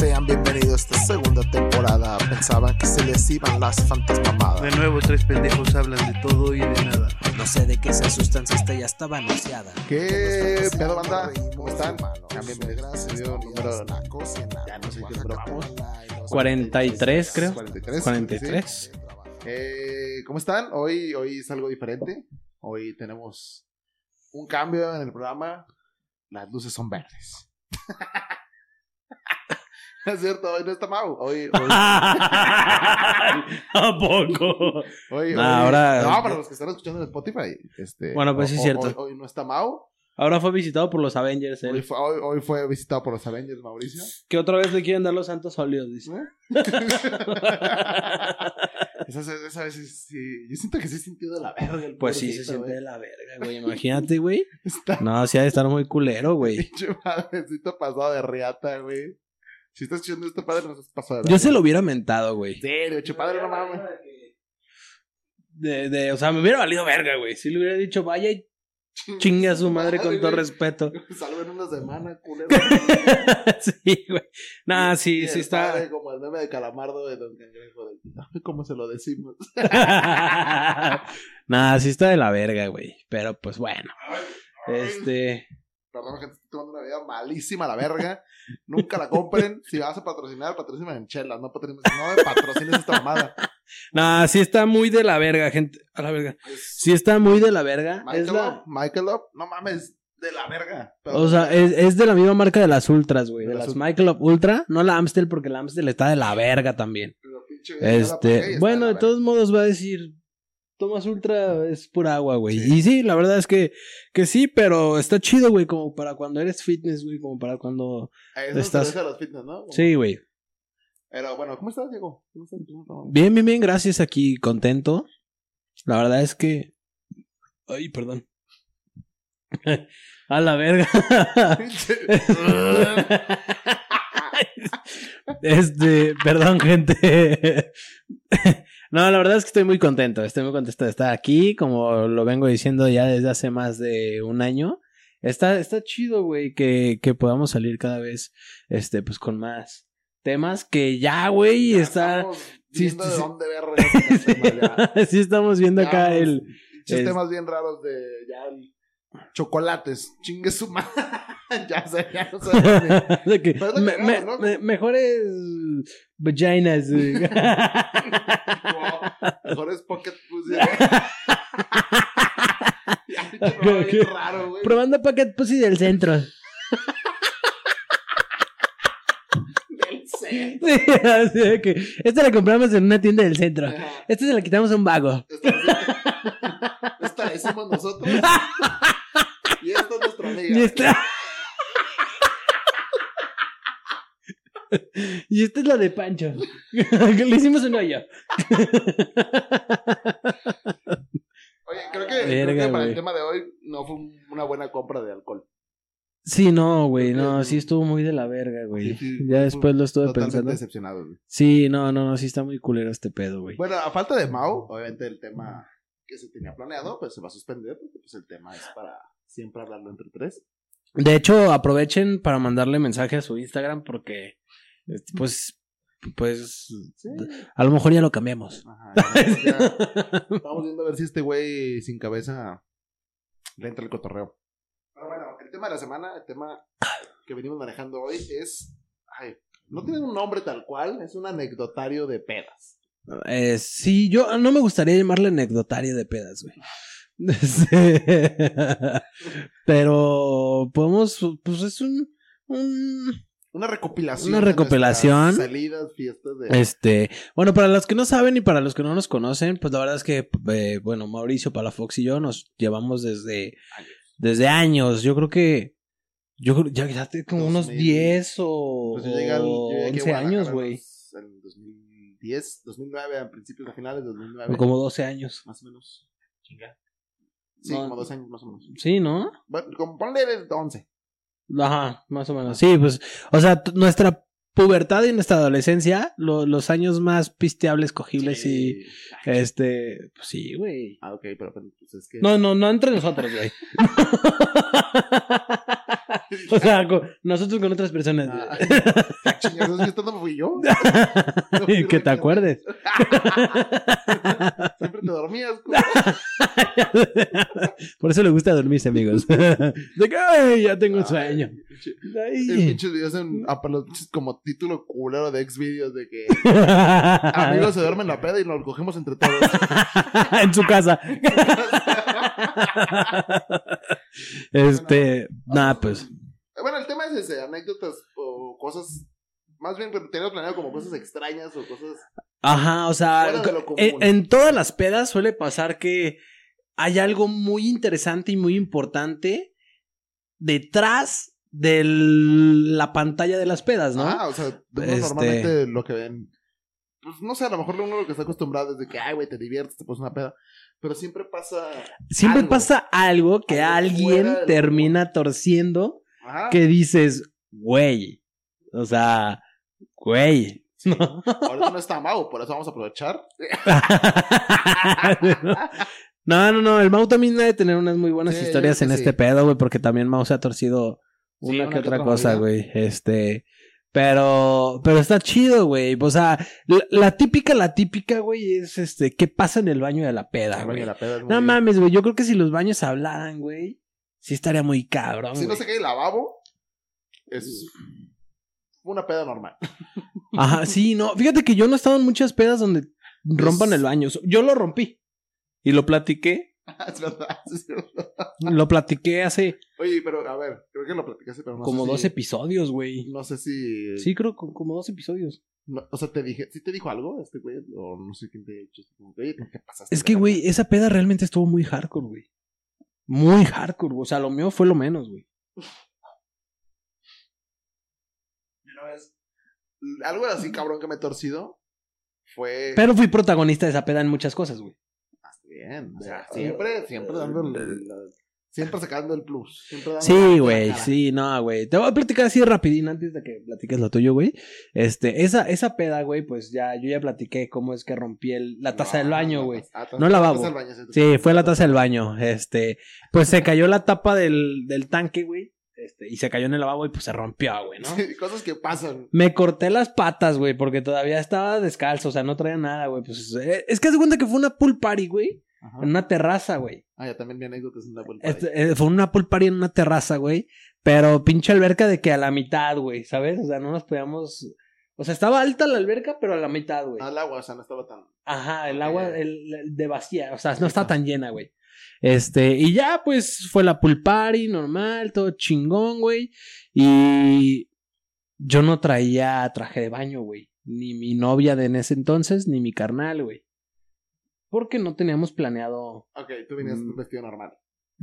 Sean bienvenidos a esta segunda temporada. Pensaban que se les iban las fantasmamadas. De nuevo, tres pendejos hablan de todo y de nada. No sé de qué se asustan si esta ya estaba anunciada. ¿Qué pedo, banda? ¿Cómo están? Gracias, dio el número la cocina. Ya no sé qué número vamos. 43, creo. 43. 43. Eh, ¿Cómo están? Hoy, hoy es algo diferente. Hoy tenemos un cambio en el programa. Las luces son verdes. es cierto, hoy no está Mau. Hoy, hoy, ¿A poco? hoy, No, hoy- ahora- No, para los que están escuchando en Spotify. Este, Bueno, pues sí es cierto. Hoy, hoy no está Mau. Ahora fue visitado por los Avengers. él. Hoy fue, hoy, hoy fue visitado por los Avengers, Mauricio. Que otra vez le quieren dar los santos óleos, dice. esa, esa vez sí, sí- Yo siento que sí sintió de la verga. el Pues sí, se siente güey. de la verga, güey. Imagínate, güey. Está No, sí ha de estar muy culero, güey. pinche padrecito pasado de riata, güey. Si estás escuchando este padre, no estás pasado de Yo se lo hubiera mentado, güey. En serio, che padre, no mames. De, de, o sea, me hubiera valido verga, güey. Si le hubiera dicho, vaya y chingue a su madre con todo güey. respeto. Salvo en una semana, culero. sí, güey. Nah, sí, sí está. padre Como el meme de calamardo de Don Cangrejo. De... ¿Cómo se lo decimos? nah, sí está de la verga, güey. Pero pues bueno. Este. Perdón, gente, estoy tomando una vida malísima la verga. Nunca la compren. Si vas a patrocinar, patrocinen en chelas. No patrocines, no patrocines esta mamada. Nah, sí está muy de la verga, gente. A la verga. Sí está muy de la verga. Es Michael la- Up, Michael Up, no mames, de la verga. O sea, es, es de la misma marca de las Ultras, güey. De De las las Michael Ultra. No la Amstel, porque la Amstel está de la verga también. pero pinche la Este, bueno, de todos modos va a decir, Tomas Ultra es pura agua, güey. Y sí, la verdad es que, que sí, pero está chido, güey, como para cuando eres fitness, güey, como para cuando... A Eso estás- se los fitness, ¿no? Sí, güey. Pero bueno, ¿cómo estás, Diego? ¿Cómo estás? ¿Cómo estás? Bien, bien, bien, gracias, aquí contento. La verdad es que... Ay, perdón. a la verga. Este, perdón, gente. No, la verdad es que estoy muy contento. Estoy muy contento de estar aquí, como lo vengo diciendo ya desde hace más de un año. Está, está chido, güey, que, que podamos salir cada vez, este, pues con más temas que ya, güey, está. sí, sí, de dónde ya. sí, estamos viendo acá el. Muchos es- temas bien raros de ya el- chocolates. Chingue su madre. ya sé, ya no sé. mejores vaginas. güey. Mejores pocket pussy. raro, güey. Probando Pocket Pussy del centro. Del centro. Sí, así que esta la compramos en una tienda del centro. Ajá. Esta se la quitamos a un vago. Esta, esta la hicimos nosotros. Y esta es nuestra amiga. Y esta. y esta es la de Pancho. Que Le hicimos un hoyo. Oye, creo que, creo Verga, que para el tema de hoy no fue un- una buena compra de alcohol. Sí, no, güey, no, sí estuvo muy de la verga, güey. Sí, sí, ya después lo estuve Totalmente pensando. decepcionado, güey. Sí, no, no, no, sí está muy culero este pedo, güey. Bueno, a falta de Mau, obviamente el tema que se tenía planeado, pues se va a suspender, porque pues el tema es para siempre hablarlo entre tres. De hecho, aprovechen para mandarle mensaje a su Instagram porque, este, pues, pues, Sí. a lo mejor ya lo cambiamos. Ajá. Estamos viendo a ver si este güey sin cabeza le entra el cotorreo. Pero bueno, el tema de la semana, el tema que venimos manejando hoy es. Ay, no tiene un nombre tal cual, es un anecdotario de pedas. Eh, sí, yo no me gustaría llamarle anecdotario de pedas, güey. Este, Pero podemos, pues es un, un Una recopilación. Una recopilación. Salidas, fiestas de. Este, bueno, para los que no saben y para los que no nos conocen, pues la verdad es que, eh, bueno, Mauricio Palafox y yo nos llevamos desde, Años. desde años. Yo creo que, yo creo, ya, ya como unos 2000. 10 o, Pues yo llegué al- yo o llegué aquí a 11 años, güey. En 2010, 2009, a principios a finales de 2009. O como 12 años. Más o menos. Chinga. Sí, No. como dos años más o menos. Sí, ¿no? Bueno, como ponle de 11. Ajá, más o menos. Sí, pues, o sea, nuestra pubertad y nuestra adolescencia, lo- los años más pisteables, cogibles y Sí. este, pues sí, güey. Ah, ok, pero pues es que. No, no, no entre nosotros, güey. o sea, con- nosotros con otras personas. Ah, güey. ah, chingados, ¿esto no fui yo? No fui Y que te yo. acuerdes. Siempre te dormías, culo. Por eso le gusta dormirse, amigos. De que, ay, ya tengo sueño. Ay, pinche- Ay. El pinches videos en, ah, como título culero de ex videos de que amigos se duermen la peda y nos lo cogemos entre todos. en su casa. este, nada, pues. bueno, el tema es ese, anécdotas o cosas, más bien tenerlo planeado como cosas extrañas o cosas... Ajá, o sea, en todas las pedas suele pasar que hay algo muy interesante y muy importante detrás de la pantalla de las pedas, ¿no? Ah, o sea, uno Este- normalmente lo que ven, pues no sé, a lo mejor uno lo que está acostumbrado es de que, ay, güey, te diviertes, te pones una peda, pero siempre pasa... Siempre algo. pasa algo que Algo alguien termina torciendo Ajá. que dices, güey, o sea, güey. ¿no? Ahorita no está Mau, por eso vamos a aprovechar. no, no, no, el Mau también debe tener unas muy buenas Sí, historias en este sí. pedo, güey, porque también Mau se ha torcido Sí, una que que otra otra cosa, güey. Este, pero, pero está chido, güey. O sea, la, la típica, la típica, güey, es este, ¿qué pasa en el baño de la peda, güey? No mames, güey, yo creo que si los baños hablaran, güey, sí estaría muy cabrón, Si no se cae el lavabo, es una peda normal. Ajá, sí, no. Fíjate que yo no he estado en muchas pedas donde rompan Es- el baño. Yo lo rompí. Y lo platiqué. es verdad, es verdad. Lo platiqué hace Oye, pero a ver, creo que lo platicaste, pero no como sé dos si... episodios, güey. No sé si... Sí, creo que como dos episodios. no- o sea, te dije... ¿Sí te dijo algo este güey? O no sé quién te ha dicho. como Oye, ¿por qué pasaste? Es que, güey, esa peda realmente estuvo muy hardcore, güey. Muy hardcore, güey. O sea, lo mío fue lo menos, güey. Una vez, Algo así cabrón que me he torcido fue... Pero fui protagonista de esa peda en muchas cosas, güey. Bien, o sea, siempre, siempre dando el... el- Siempre sacando el plus. Sí, la güey, sí, no, güey. Te voy a platicar así rapidín antes de que platiques lo tuyo, güey. Este, esa, esa peda, güey, pues ya, yo ya platiqué cómo es que rompí el, la taza del No, baño, la güey. taza- ah, No el lavabo. taza del baño, sí, fue la taza del baño. Este, pues se cayó la tapa del, del tanque, güey. Este, y se cayó en el lavabo y pues se rompió, güey, ¿no? Sí, cosas que pasan. Me corté las patas, güey, porque todavía estaba descalzo, o sea, no traía nada, güey. Pues eh, es que haz de cuenta que fue una pool party, güey, Ajá. en una terraza, güey. Ah, ya también mi anécdota es una vuelta. Este, eh, fue una pool party en una terraza, güey. Pero pinche alberca de que a la mitad, güey, ¿sabes? O sea, no nos podíamos. O sea, estaba alta la alberca, pero a la mitad, güey. Al agua, o sea, no estaba tan. Ajá, el agua el, el de vacía. O sea, no está tan llena, güey. Este, y ya, pues, fue la pool party normal, todo chingón, güey. Y yo no traía traje de baño, güey. Ni mi novia de en ese entonces, ni mi carnal, güey. Porque no teníamos planeado Ok, tú venías Mm. vestido normal.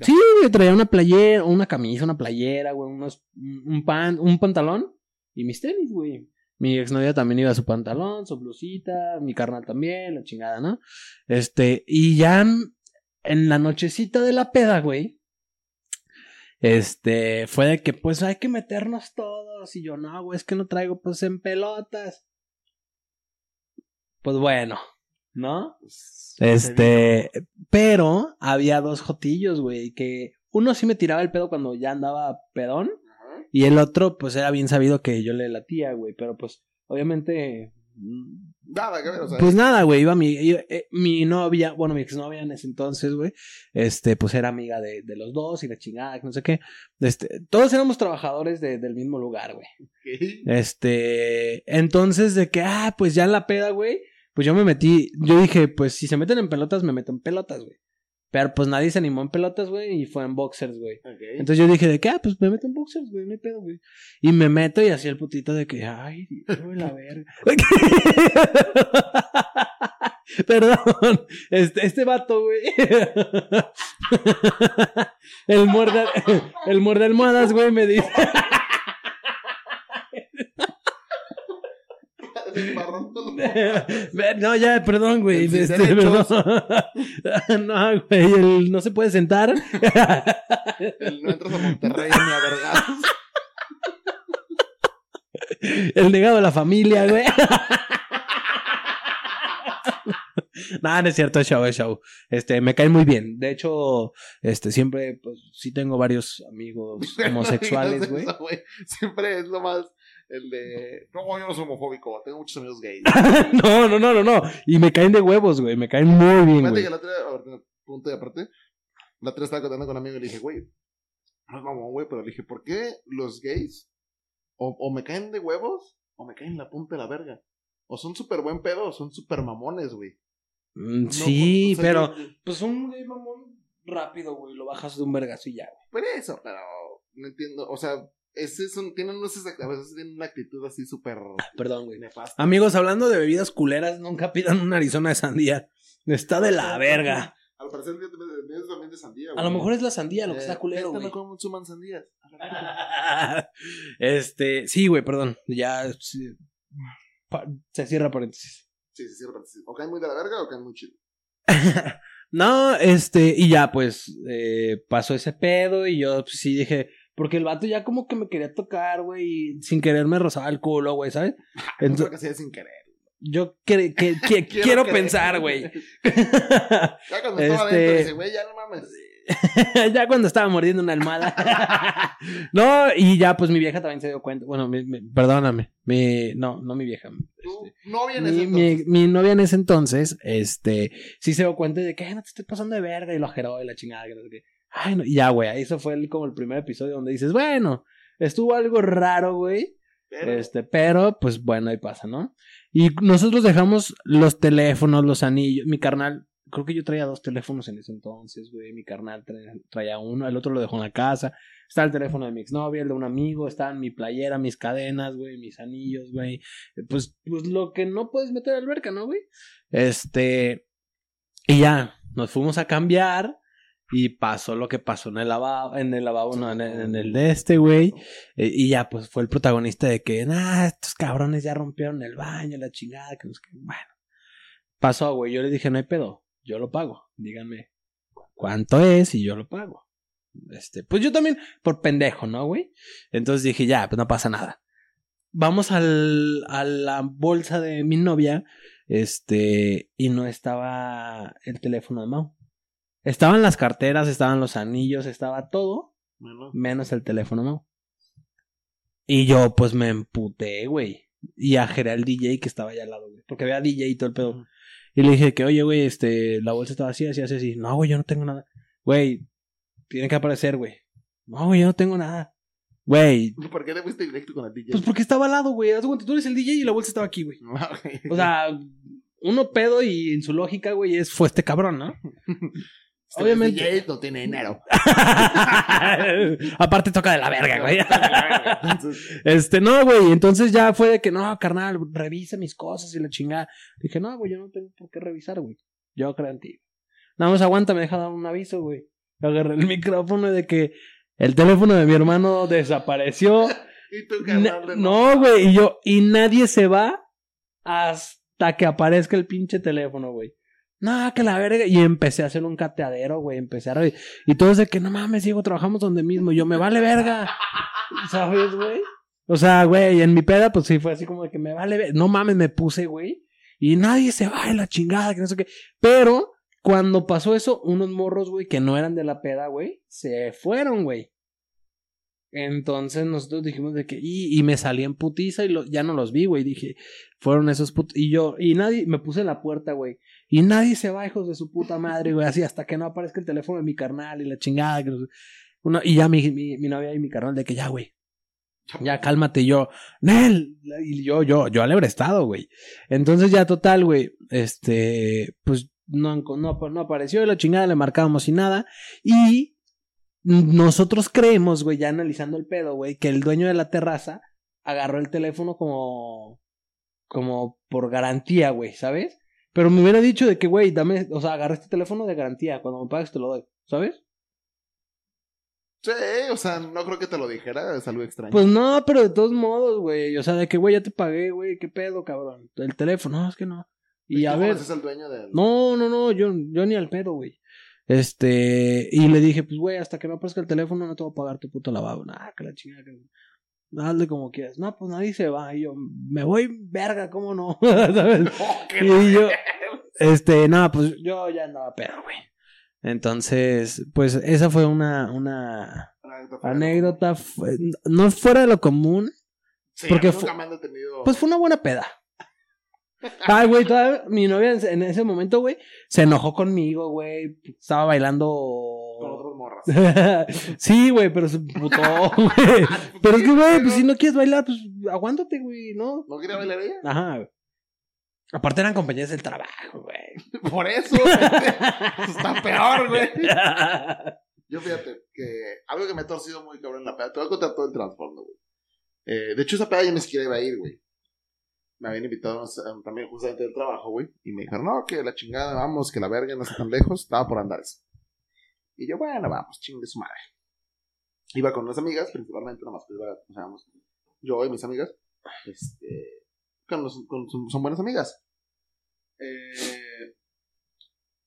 Sí, güey, traía una playera, una camisa, una playera, güey, unos, un pan, un pantalón y mis tenis, güey. Mi exnovia también iba a su pantalón, su blusita, mi carnal también, la chingada, ¿no? Este, y ya en, en la nochecita de la peda, güey, este, fue de que pues hay que meternos todos y yo no, güey, es que no traigo pues en pelotas. Pues bueno, ¿no? Este, pero había dos jotillos, güey, que uno sí me tiraba el pedo cuando ya andaba pedón Ajá. y el otro pues era bien sabido que yo le latía, güey, pero pues obviamente Nada que ver, o sea. pues nada, güey, iba mi iba- eh, mi novia, bueno, mi exnovia en ese entonces, güey, este pues era amiga de, de los dos y la chingada, que no sé qué. Este, todos éramos trabajadores de- del mismo lugar, güey. Este, entonces de que, ah, pues ya en la peda, güey, pues yo me metí, yo dije, pues si se meten en pelotas, me meto en pelotas, güey. Pero pues nadie se animó en pelotas, güey, y fue en boxers, güey. Entonces yo dije de que, ah, pues me meto en boxers, güey, no hay pedo, güey. Y me meto y así el putito de que, ay, güey, la verga. Perdón, este, este vato, güey. El muerde, el muerde almohadas, güey, me dice. El marrón todo- Ve, No, ya, perdón, güey. Este, perdón. No, güey, el no se puede sentar. el no entras a Monterrey ni a vergas. El negado de la familia, güey. Nada, no es cierto, es show, es show. Este, me caen muy bien. De hecho, este, siempre, pues, sí tengo varios amigos homosexuales, güey. Siempre es lo más. El de. No, yo no soy homofóbico. Tengo muchos amigos gays. no, no, no, no, no. Y me caen de huevos, güey. Me caen muy bien, Fíjate güey. que la otra. a ver, Punto y aparte. La otra estaba contando con un amigo y le dije, güey. No es mamón, güey. Pero le dije, ¿por qué los gays o, o me caen de huevos o me caen la punta de la verga? O son súper buen pedo o son súper mamones, güey. Mm, No, sí, o sea, pero, yo- pues un gay mamón rápido, güey. Lo bajas de un vergazo y ya, güey. Por eso, pero no entiendo. O sea, ese son, tienen unos, a veces tienen una actitud así súper Perdón, güey. nefasta. Amigos, hablando de bebidas culeras, nunca pidan una Arizona de sandía. Está de la verga. Al parecer, también de sandía, A lo mejor es la sandía lo que Eh, está culero, gente güey. no consuman sandías. este, sí, güey, perdón. Ya sí. Se cierra paréntesis. Sí, sí, sí, sí. O caen muy de la verga o caen muy chido. no, este, y ya pues eh, pasó ese pedo y yo pues, sí dije, porque el vato ya como que me quería tocar, güey, y sin querer me rozaba el culo, güey, ¿sabes? Yo Entonces, que sí es sin querer. yo cre- que, que- quiero, pensar, güey. Ya cuando estaba Este- adentro, dice, güey, ya no mames. ya cuando estaba mordiendo una almohada. no, y ya pues mi vieja también se dio cuenta. Bueno, mi- mi- perdóname. Mi, no, no mi vieja. Este, no vienes mi, entonces. mi, novia en ese entonces, este, sí se dio cuenta de que "Ay, no te estoy pasando de verga y lo ajeró y la chingada, que no sé qué. Ay, no, y ya, güey, ahí eso fue el- como el primer episodio donde dices, bueno, estuvo algo raro, güey. Pero- Este, pero, pues bueno, ahí pasa, ¿no? Y nosotros dejamos los teléfonos, los anillos. Mi carnal, creo que yo traía dos teléfonos en ese entonces, güey. Mi carnal traía, traía uno, el otro lo dejó en la casa. Está el teléfono de mi exnovia, el de un amigo, estaban mi playera, mis cadenas, güey, mis anillos, güey. Pues, pues lo que no puedes meter a la alberca, ¿no, güey? Este. Y ya, nos fuimos a cambiar. Y pasó lo que pasó en el lavabo, en el lavabo, no, en el, en el de este, güey. Eh, y ya, pues fue el protagonista de que, nah, estos cabrones ya rompieron el baño, la chingada, que no sé qué. Bueno, pasó, güey. Yo le dije, no hay pedo, yo lo pago. Díganme cuánto es y yo lo pago. Este, pues yo también, por pendejo, ¿no, güey? Entonces dije, ya, pues no pasa nada. Vamos al, a la bolsa de mi novia, este, y no estaba el teléfono de Mau. Estaban las carteras, estaban los anillos, estaba todo, menos el teléfono, ¿no? Y yo, pues me emputé, güey. Y ajeré al DJ que estaba allá al lado, güey. Porque había DJ y todo el pedo. Y le dije que, oye, güey, este, la bolsa estaba así, así, así, así. No, güey, yo no tengo nada. Güey, tiene que aparecer, güey. No, güey, yo no tengo nada. Güey, ¿por qué te fuiste directo con el DJ? pues porque estaba al lado, güey. Haz de cuenta, tú eres el DJ y la bolsa estaba aquí, güey. O sea, uno pedo y en su lógica, güey, es, fue este cabrón, ¿no? Este obviamente- DJ no tiene dinero. Aparte toca de la verga, güey. Este, no, güey. Entonces ya fue de que, no, carnal, revisa mis cosas y la chingada. Dije, no, güey, yo no tengo por qué revisar, güey. Yo creo en ti. Nada más aguanta, me deja dar un aviso, güey. Agarré el micrófono de que el teléfono de mi hermano desapareció. y tú, Na- carnal, de no, güey. Y yo, y nadie se va hasta que aparezca el pinche teléfono, güey. No, que la verga. Y empecé a hacer un cateadero, güey. Empecé a revi- Y todos de que no mames, Diego, trabajamos donde mismo. Yo, me vale verga. ¿Sabes, güey? O sea, güey, en mi peda, pues sí fue así como de que me vale verga. No mames, me puse, güey. Y nadie se va en la chingada, que no sé qué. Pero cuando pasó eso, unos morros, güey, que no eran de la peda, güey, se fueron, güey. Entonces nosotros dijimos de que, y, y me salí en putiza y lo- ya no los vi, güey. Dije, fueron esos put Y yo, y nadie, me puse en la puerta, güey. Y nadie se va, hijos de su puta madre, güey. Así hasta que no aparezca el teléfono de mi carnal y la chingada. Que. Uno, y ya mi, mi, novia y mi carnal de que ya, güey. Ya cálmate, Y yo, Nel, y yo, yo, yo al estado, güey. Entonces ya total, güey, este, pues no, no, no apareció la chingada, le marcábamos y nada. Y nosotros creemos, güey, ya analizando el pedo, güey, que el dueño de la terraza agarró el teléfono como, como por garantía, güey, ¿sabes? Pero me hubiera dicho de que, güey, dame, o sea, agarré este teléfono de garantía, cuando me pagues te lo doy, ¿sabes? Sí, o sea, no creo que te lo dijera, es algo extraño. Pues no, pero de todos modos, güey, o sea, de que, güey, ya te pagué, güey, qué pedo, cabrón. El teléfono, no, es que no. Y a ¿Tú ver, conoces al dueño del... no, no, no, yo, yo ni al pedo, güey. Este, y le dije, pues, güey, hasta que no aparezca el teléfono no te voy a pagar tu puto lavabo. Nah, que la chingada. que- Hazle como quieras. No, pues nadie se va. Y yo, me voy, verga, ¿cómo no? ¿Sabes? y yo, este, no, pues yo ya andaba pedo, güey. Entonces, pues esa fue una, una anécdota, fue- no fuera de lo común, Sí, porque a mí fu- nunca me han detenido. pues fue una buena peda. Ay, güey, todavía mi novia en ese momento, güey, se enojó conmigo, güey. Estaba con bailando. Morras. sí, güey, pero se putó, güey. Pero es que, güey, pues si no quieres bailar, pues aguántate, güey, ¿no? ¿No quería bailar ella? Ajá, güey. Aparte eran compañeras del trabajo, güey. Por eso. Eso está peor, güey. Yo fíjate que algo que me ha torcido muy cabrón en la peda. Te voy a contar todo el trasfondo, güey. Eh, de hecho, esa peda yo ni siquiera iba a ir, güey. Me habían invitado también justamente del trabajo, güey. Y me dijeron, no, que la chingada, vamos, que la verga no está tan lejos. Estaba por Andares. Y yo, bueno, vamos, chingue su madre. Iba con unas amigas, principalmente, nomás que iba, o sea, vamos, yo y mis amigas. Este, con los- con- son, buenas amigas. Eh,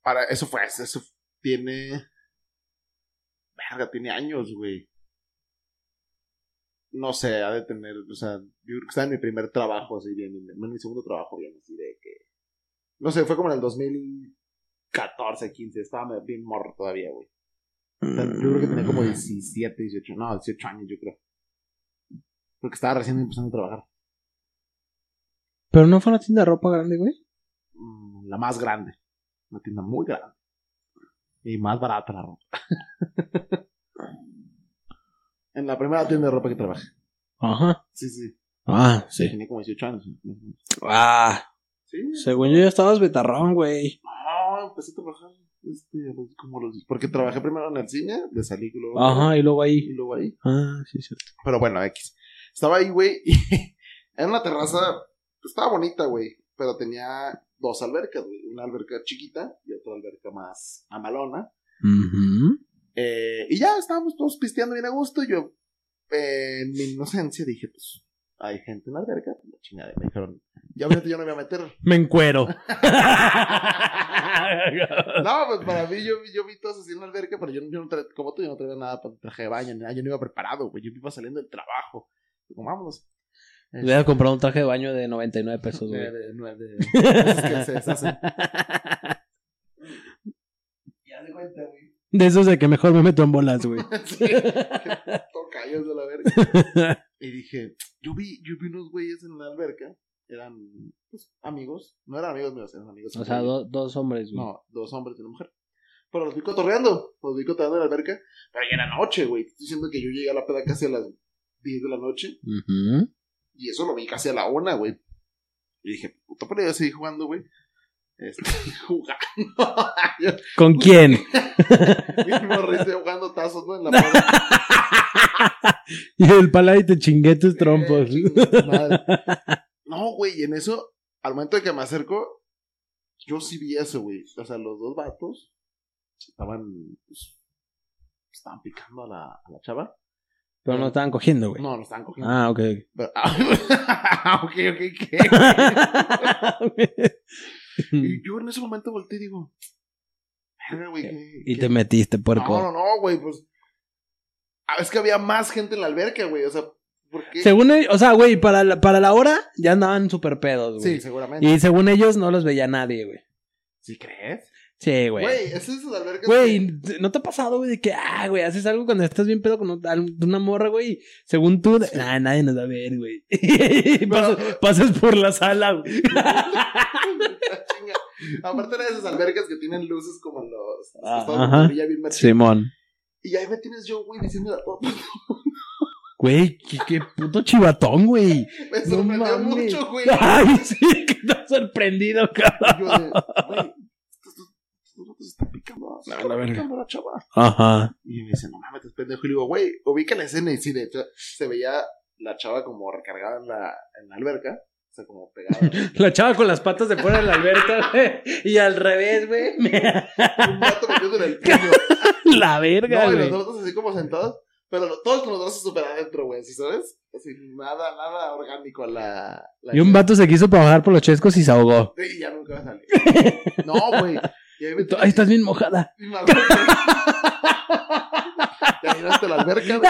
para, eso fue, eso tiene Verga, tiene años, güey. No sé, ha de tener, o sea, yo creo que estaba en mi primer trabajo, así bien, en mi segundo trabajo, bien, así de que. No sé, fue como en el 2014, 15, estaba bien morro todavía, güey. O sea, yo creo que tenía como 17, 18, no, 18 años, yo creo. Porque estaba recién empezando a trabajar. Pero no fue una tienda de ropa grande, güey. Mm, La más grande. Una tienda muy grande. Y más barata la ropa. en la primera tienda de ropa que trabajé. Ajá. Sí, sí. Ah, sí. Tenía como 18 años. Ah, Sí. según yo ya estabas betarrón, güey. No, empecé a trabajar. Este, como los, porque trabajé primero en el cine, de salí y luego, Ajá, y luego y ahí. luego ahí. Ah, sí, sí. Pero bueno, X. Estaba ahí, güey, y en una terraza, estaba bonita, güey, pero tenía dos albercas, güey. Una alberca chiquita y otra alberca más amalona. Eh, y ya estábamos todos pisteando bien a gusto. Y yo, eh, en mi inocencia, dije, pues, hay gente en la alberca. pues, La chingada. Me dijeron, ya obviamente yo no me voy a meter. Me encuero. No, pues para mí, yo, yo vi todos así en la alberca, pero yo, yo no traía, como tú, yo no traía nada para traje de baño, ni nada. Yo no iba preparado, güey. Yo iba saliendo del trabajo. Como, vámonos. Le voy a comprar un traje de baño de 99 pesos, güey. De, de, de, de- esos que se deshacen. Ya de cuenta, güey. De esos de que mejor me meto en bolas, güey. Sí. Toca ellos de la verga. Y dije, yo vi, yo vi unos güeyes en la alberca. Eran pues, amigos. No eran amigos míos, eran amigos. O sea, do- dos hombres, güey. No, dos hombres y una mujer. Pero los vi cotorreando. Los vi cotorreando en la alberca. Pero ya era noche, güey. Estoy diciendo que yo llegué a la peda casi a las 10 de la noche. Y eso lo vi casi a la una, güey. Y dije, puta, pero yo seguí jugando, güey. Este, jugando. ¿Con quién? mi morrito jugando tazos, ¿no? En la peda. y el pala y te chingué tus trompos. Eh, madre. No, güey, y en eso, al momento de que me acerco, yo sí vi eso, güey. O sea, los dos vatos estaban, pues, estaban picando a la, a la chava. Pero no estaban cogiendo, güey. No, lo estaban cogiendo. Ah, ok. Pero- ah, ok, ok, ¿qué? Y yo en ese momento volteé y digo, verga, güey. ¿qué- y qué- te metiste, puerco. No, no, no, güey, pues. Ah, es que había más gente en la alberca, güey. O sea, ¿por qué? Según ellos, o sea, güey, para la, para la hora ya andaban súper pedos, güey. Sí, seguramente. y según ellos no los veía nadie, güey. ¿Sí crees? Sí, güey. Güey, esas son las albercas. Güey, ¿no te ha pasado, güey, de que, ah, güey, haces algo cuando estás bien pedo con una morra, güey? Según tú, ah, nadie nos va a ver, güey. Pasas, pasas por la sala, güey. Chinga. Aparte de esas albercas que tienen luces como los. Ah, ajá. bien. Simón. Y ahí me tienes yo, güey, diciendo a todo. Güey, qué, qué puto chivatón, güey. Me sorprendió mucho, güey. Ay, sí, que estás sorprendido, cabrón. Yo de, güey, vatos están picando. No, verga. picando la chava. Ajá. Y me dice, no mames, estás pendejo. Y le digo, güey, ubica la escena. Y sí, de hecho, se veía la chava como recargada en la, en la alberca. O sea, como pegada. La chava con las patas de fuera de la alberca, güey. Y al revés, güey. un gato metido en el puño. La verga, No, y güey. los otros así como sentados. Pero lo- todos con los brazos súper adentro, güey, ¿sí sabes? Así, nada, nada orgánico la... la Y un vato se quiso para bajar por los chescos y se ahogó. Y ya nunca va a salir. No, güey. Y ahí estás bien mojada. Y acuerdo. Ya miraste la alberca.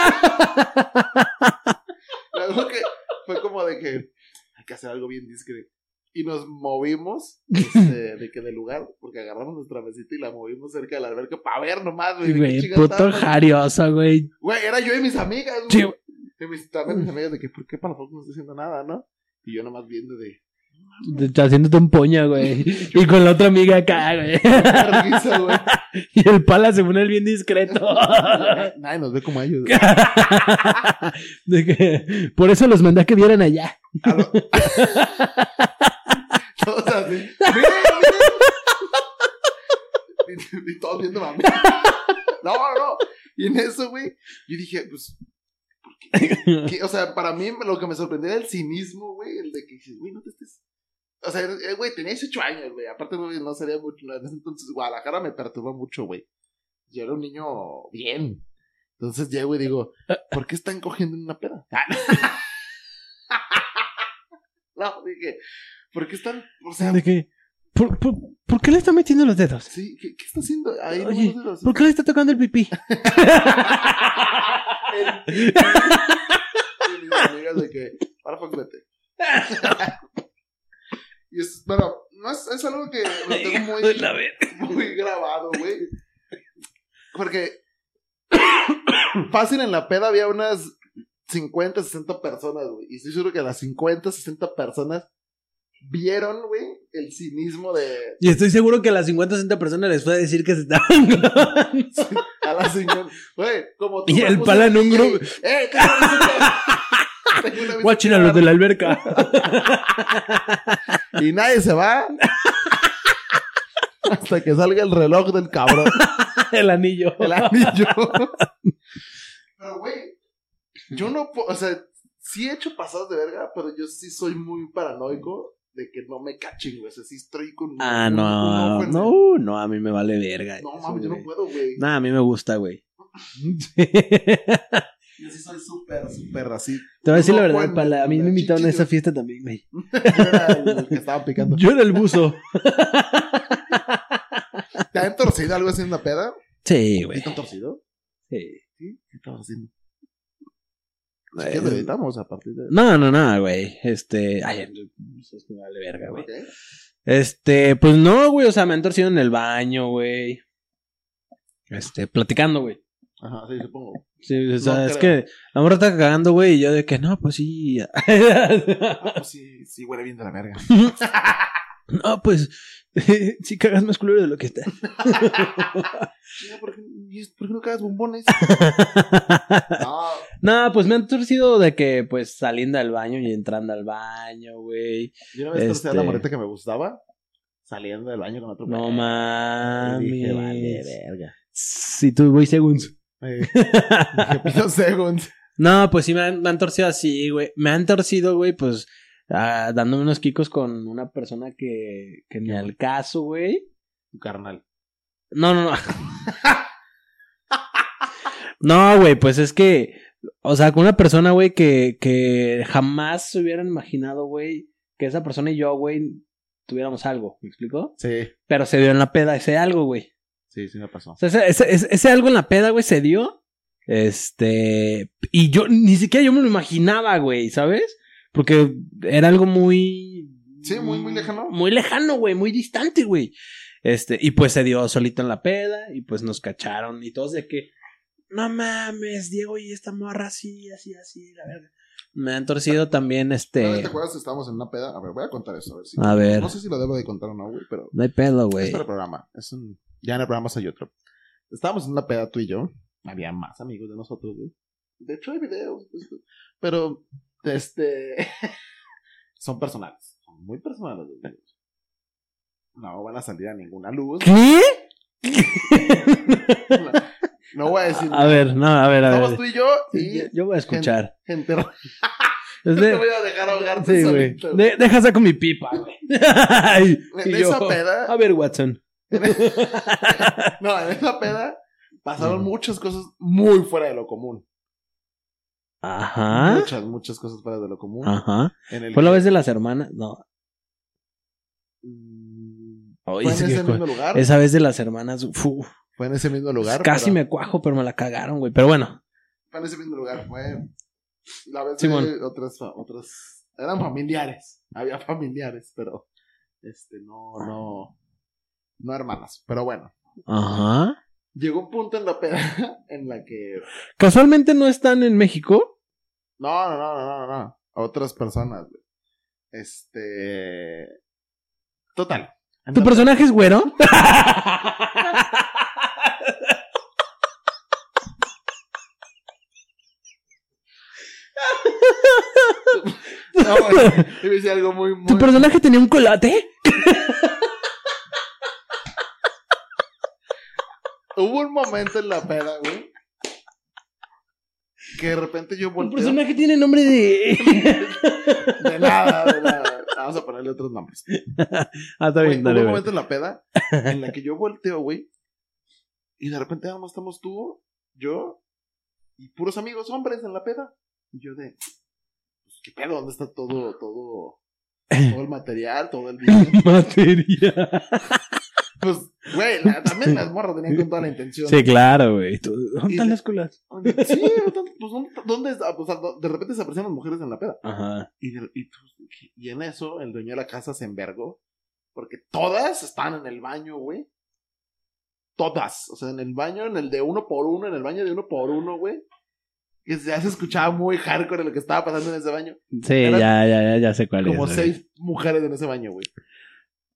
Luego que fue como de que hay que hacer algo bien discreto. Y nos movimos este, de que del lugar, porque agarramos nuestra mesita y la movimos cerca de la alberca para ver nomás, güey. puto jarioso, güey. Güey, era yo y mis amigas, güey. Sí, güey. Y mis, también mis amigas de que, ¿por qué para no estoy haciendo nada, no? Y yo nomás viendo de, Haciéndote un poña, güey. Y con la otra amiga acá, güey. "Vergüenza, güey. Y el pala se pone el bien discreto. Nadie nos ve como ellos. De que, por eso los mandé a que vieran allá. A lo- Todos así. Y, y todos viendo a mí. No, no. Y en eso, güey, yo dije, pues. O sea, para mí lo que me sorprendió era el cinismo, güey. El de que dices, güey, no te estés. O sea, eh, güey, tenía 18 años, güey. Aparte, güey, no sería mucho. En ese entonces, Guadalajara me perturbó mucho, güey. Yo era un niño bien. Entonces llego y digo, ¿por qué están cogiendo en una peda? no, dije, ¿por qué están? O sea, De que, ¿por, por, por qué le está metiendo los dedos? sí, ¿qué, qué está haciendo? Ahí Oye, los- ¿Por qué le está tocando el pipí? Y mis amigas de que, ahora fue. Y es, bueno, no es, es algo que lo tengo muy, muy grabado, güey. Porque fácil en la peda había unas 50, 60 personas, güey. Y estoy seguro que las 50, 60 personas vieron, güey, el cinismo de Y estoy seguro que a las 50 60 personas les fue a decir que se estaban. a la señora. Güey, como tú. Y el pala en un grupo. ¡Eh, Guachen a los de la alberca. Y nadie se va. Hasta que salga el reloj del cabrón. el anillo. El anillo. Pero, güey, yo no puedo. O sea, sí he hecho pasados de verga, pero yo sí soy muy paranoico de que no me cachen, güey. O sea, sí estoy con. Ah, un- no. No, no, a mí me vale verga. No, mames, yo no puedo, güey. Nah, a mí me gusta, güey. Yo sí soy súper, súper así. Te voy a decir la verdad, pala. A mí me invitaron a esa fiesta también, güey. Yo era el que estaba picando. Yo era el buzo. ¿Te han torcido algo así en la peda? Sí, ¿Sí güey. te han torcido? Sí. ¿Sí? ¿Qué estabas haciendo? Si lo editamos a partir de. No, no, no, güey. Este. Ay, es que vale verga, güey. Este, pues no, güey. O sea, me han torcido en el baño, güey. Este, platicando, güey. Ajá, sí, supongo. Sí, o sea, No es creo. que la morra está cagando, güey, y yo de que no, pues sí. Ah, pues sí, sí, huele bien de la verga. no, pues sí cagas más culero de lo que está. Chinga, ¿por qué, por qué no cagas bombones? No, no, pues me han torcido de que, pues, saliendo del baño y entrando al baño, güey. yo una vez torcí a la Este- moreta que me gustaba, saliendo del baño con otro No mames. Dije, vale, verga. Si tú voy segundos. Eh, dije, pido segundos. No, pues sí me han, me han torcido así, güey. Me han torcido, güey, pues, ah, dándome unos kikos con una persona que, que ni al caso, güey. Tu carnal. No, no, no. no, güey, pues es que, o sea, con una persona, güey, que, que jamás se hubieran imaginado, güey, que esa persona y yo, güey, tuviéramos algo, ¿me explico? Sí, Pero se dio en la peda ese algo, güey. Sí, sí me pasó. O sea, ese, ese, ese- ese algo en la peda, güey, se dio. Este. Y yo ni siquiera yo me lo imaginaba, güey, ¿sabes? Porque era algo muy. Sí, muy, muy lejano. Muy lejano, güey, muy distante, güey. Este, y pues se dio solito en la peda, y pues nos cacharon, y todos de que. No mames, Diego y esta morra así, así, así, la verga. Me han torcido también, este. ¿Te acuerdas? Estábamos en una peda. A ver, voy a contar eso. A ver, si, A ver. No sé si lo debo de contar o no, güey, pero No hay pedo, es güey. para el programa. Es un... Ya en el programa soy otro. Estábamos en una peda tú y yo. Había más amigos de nosotros, güey. De hecho, hay videos. pues, Pero, este. son personales. Son muy personales los videos. No van a salir a ninguna luz. ¿Qué? No, no voy a decir. A ver, no, a ver, a Estamos ver. tú y yo y Yo, yo voy a escuchar. gente. No Es te de- voy a dejar ahogarte Sí, solito. De- deja saco mi pipa, güey. Esa yo, peda- A ver, Watson. No, en esa peda pasaron muchas cosas muy fuera de lo común. Ajá. Muchas, muchas cosas fuera de lo común. Ajá. En el ¿Fue la vez de las hermanas? No. Mm, fue en ese mismo lugar. Esa vez de las hermanas, fu, Fue en ese mismo lugar. casi pero- me cuajo, pero me la cagaron, güey. Pero bueno. Fue en ese mismo lugar. Fue La vez Simón. de otras, otras, eran familiares, había familiares, pero, este, no, no, no hermanas, pero bueno. Ajá. Llegó un punto en la peda en la que, Casualmente no están en México. no, no, no, no, no, no, otras personas, güey. Este, total. ¿Tu personaje es güero? No, güey, algo muy, muy, ¿Tu personaje tenía un colate? hubo un momento en la peda, güey, que de repente yo ¿Tu volteo. personaje tiene nombre de... De nada, de nada. Vamos a ponerle otros nombres. ah, está Güey, bien, hubo dale, un güey. momento en la peda en la que yo volteo, güey. Y de repente nada más estamos tú, yo y puros amigos hombres en la peda. Y yo de, pues, ¿qué pedo? ¿Dónde está todo, todo, todo el material, todo el video? Materia. Pues, güey, la- también las morras tenían con toda la intención. Sí, claro, güey. ¿Dónde están las culas? Sí, ¿dónde- pues, ¿dónde, ¿dónde está? Pues, de repente se aparecían las mujeres en la peda. Ajá. Y, de- y, y en eso el dueño de la casa se envergó. Porque todas están en el baño, güey. Todas. O sea, en el baño, en el de uno por uno, en el baño de uno por uno, güey. Que ya se escuchaba muy hardcore lo que estaba pasando en ese baño. Sí, Eran ya, ya, ya, ya sé cuál Como es. güey. seis mujeres en ese baño, güey.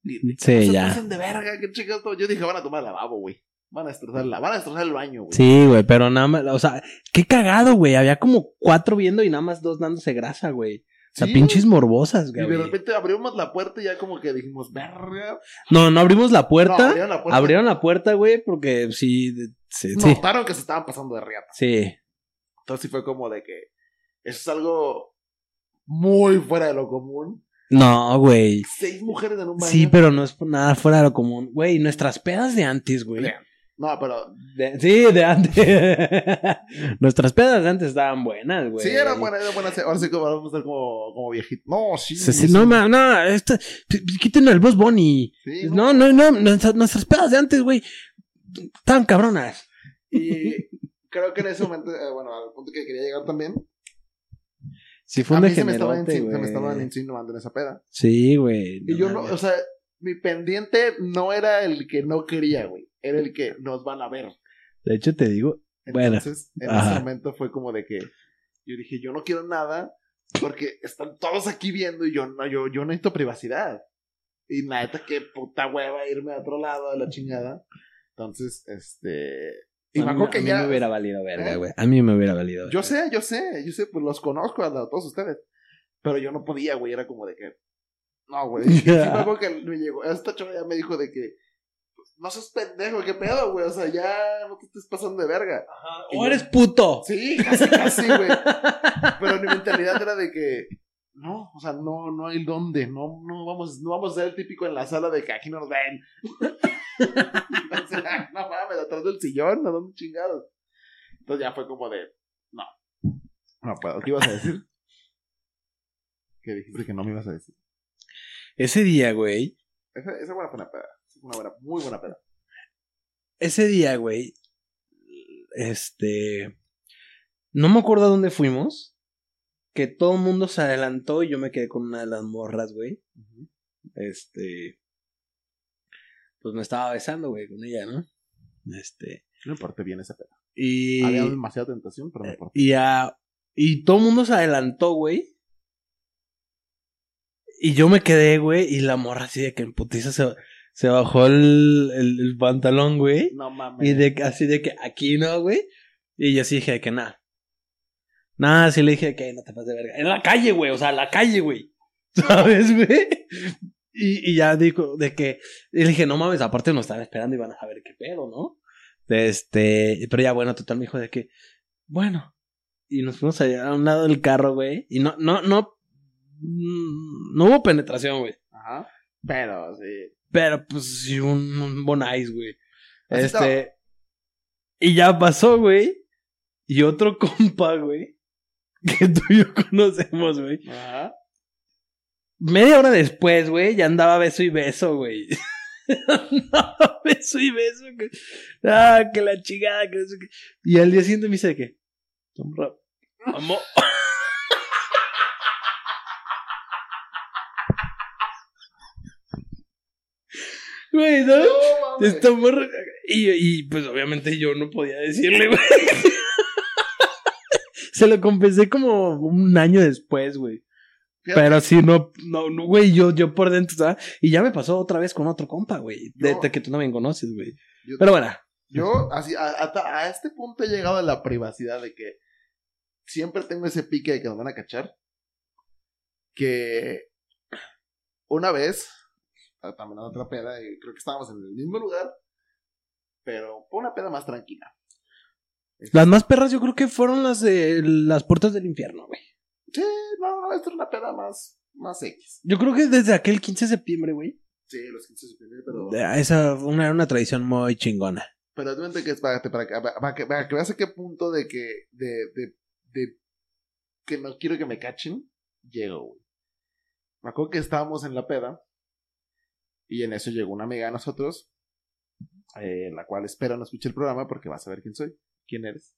Sí, no se ya. pasen de verga, qué chicas. Yo dije, van a tomar lavabo, güey. Van a destrozar, la, van a destrozar el baño, güey. Sí, güey, pero nada más, o sea, qué cagado, güey. Había como cuatro viendo y nada más dos dándose grasa, güey. O sea, Sí. pinches morbosas, Y de güey. repente abrimos la puerta y ya como que dijimos, verga. No, no abrimos la puerta. No, abrieron la puerta. abrieron la puerta, güey, porque sí, sí, sí. Notaron que se estaban pasando de riata. Sí. Entonces sí fue como de que eso es algo muy fuera de lo común. No, güey. Seis mujeres en un baño. Sí, pero no es por nada fuera de lo común. Güey, nuestras pedas de antes, güey. No, pero De- sí, de antes. nuestras pedas de antes estaban buenas, güey. sí era buena, era buena. Ahora sí como vamos a estar como, como viejito. No, sí. Sí, no, ma, no, esta, quiten el Boss Bunny. Sí, No, no, no, nuestras, nuestras pedas de antes, güey, estaban cabronas. Y creo que en ese momento, eh, bueno, al punto que quería llegar también. Sí, fue a un mí se me, estaban, se me estaban insinuando en esa peda. Sí, güey. Y yo no, o sea, mi pendiente no era el que no quería, güey. Era el que nos van a ver. De hecho, te digo, Bueno, Entonces, en ajá. ese momento fue como de que yo dije, yo no quiero nada porque están todos aquí viendo y yo no, yo, yo necesito privacidad. Y neta, qué puta hueva irme a otro lado de la chingada. Entonces, este. Y a me mí, acuerdo a que mí ya. me hubiera valido verga, ¿Eh? güey. A mí me hubiera valido Yo verga. sé, yo sé, yo sé, pues los conozco a todos ustedes. Pero yo no podía, güey, era como de que. No, güey. Y sí me acuerdo que me llegó. Esta chava ya me dijo de que. pues, No seas pendejo, qué pedo, güey. O sea, ya no te estés pasando de verga. ¡O yo- eres puto! Sí, casi, casi, güey. Pero mi mentalidad era de que. No, o sea, no, no hay dónde. No, no vamos, no vamos a ser el típico en la sala de que aquí no nos ven. o sea, no mames, atrás del sillón, ¿a dónde chingados? Entonces ya fue como de. No. No puedo. ¿Qué ibas a decir? Que dijiste que no me ibas a decir. Ese día, güey. Esa, esa buena fue una peda. Una buena, muy buena peda. Ese día, güey. Este. No me acuerdo a dónde fuimos. Que todo el mundo se adelantó y yo me quedé con una de las morras, güey. Este. Pues me estaba besando, güey, con ella, ¿no? Este. No me porté bien esa peda. Y. Había demasiada tentación, pero me porté. Y a- Y todo el mundo se adelantó, güey. Y yo me quedé, güey. Y la morra así de que en putiza se, se bajó el, el, el pantalón, güey. No mames. Y de que- así de que aquí no, güey. Y yo sí dije de que nada. Nada, sí le dije que no te pases de verga. En la calle, güey. O sea, en la calle, güey. ¿Sabes, güey? Y, y ya dijo de que. Y le dije, no mames, aparte nos están esperando y van a saber qué pedo, ¿no? Este. Pero ya, bueno, total me dijo de que. Bueno. Y nos fuimos allá a un lado del carro, güey. Y no, no, no. No hubo penetración, güey. Ajá. Pero, sí. Pero pues sí, un, un bonais, güey. Así Este. Y ya pasó, güey. Y otro compa, güey. que tú y yo conocemos, güey. Media hora después, güey, ya andaba beso y beso, güey. andaba beso y beso. Que... Ah, que la chingada, que. Y al día siguiente me dice que... Amor. Güey, ¿no? no y, y pues obviamente yo no podía decirle, güey. Se lo confesé como un año después, güey. Pero sí, no, no, no, güey, yo, yo por dentro, ¿sabes? Y ya me pasó otra vez con otro compa, güey. De, que tú no me conoces, güey. Pero bueno. Yo, así, a, a- a este punto he llegado a la privacidad de que siempre tengo ese pique de que nos van a cachar. Que una vez, también a otra peda, y creo que estábamos en el mismo lugar, pero fue una peda más tranquila. Las más perras yo creo que fueron las de las puertas del infierno, güey. Sí, no, esto era una peda más, más X. Yo creo que desde aquel 15 de septiembre, güey. Sí, los 15 de septiembre, pero... de- Esa una, era una tradición muy chingona. Pero tú que es para, para, que- para, que, para que veas a qué punto de que, de, de, de que no quiero que me cachen, llego, güey. Me acuerdo que estábamos en la peda y en eso llegó una amiga de nosotros, eh, la cual espero no escuche el programa porque vas a ver quién soy, quién eres.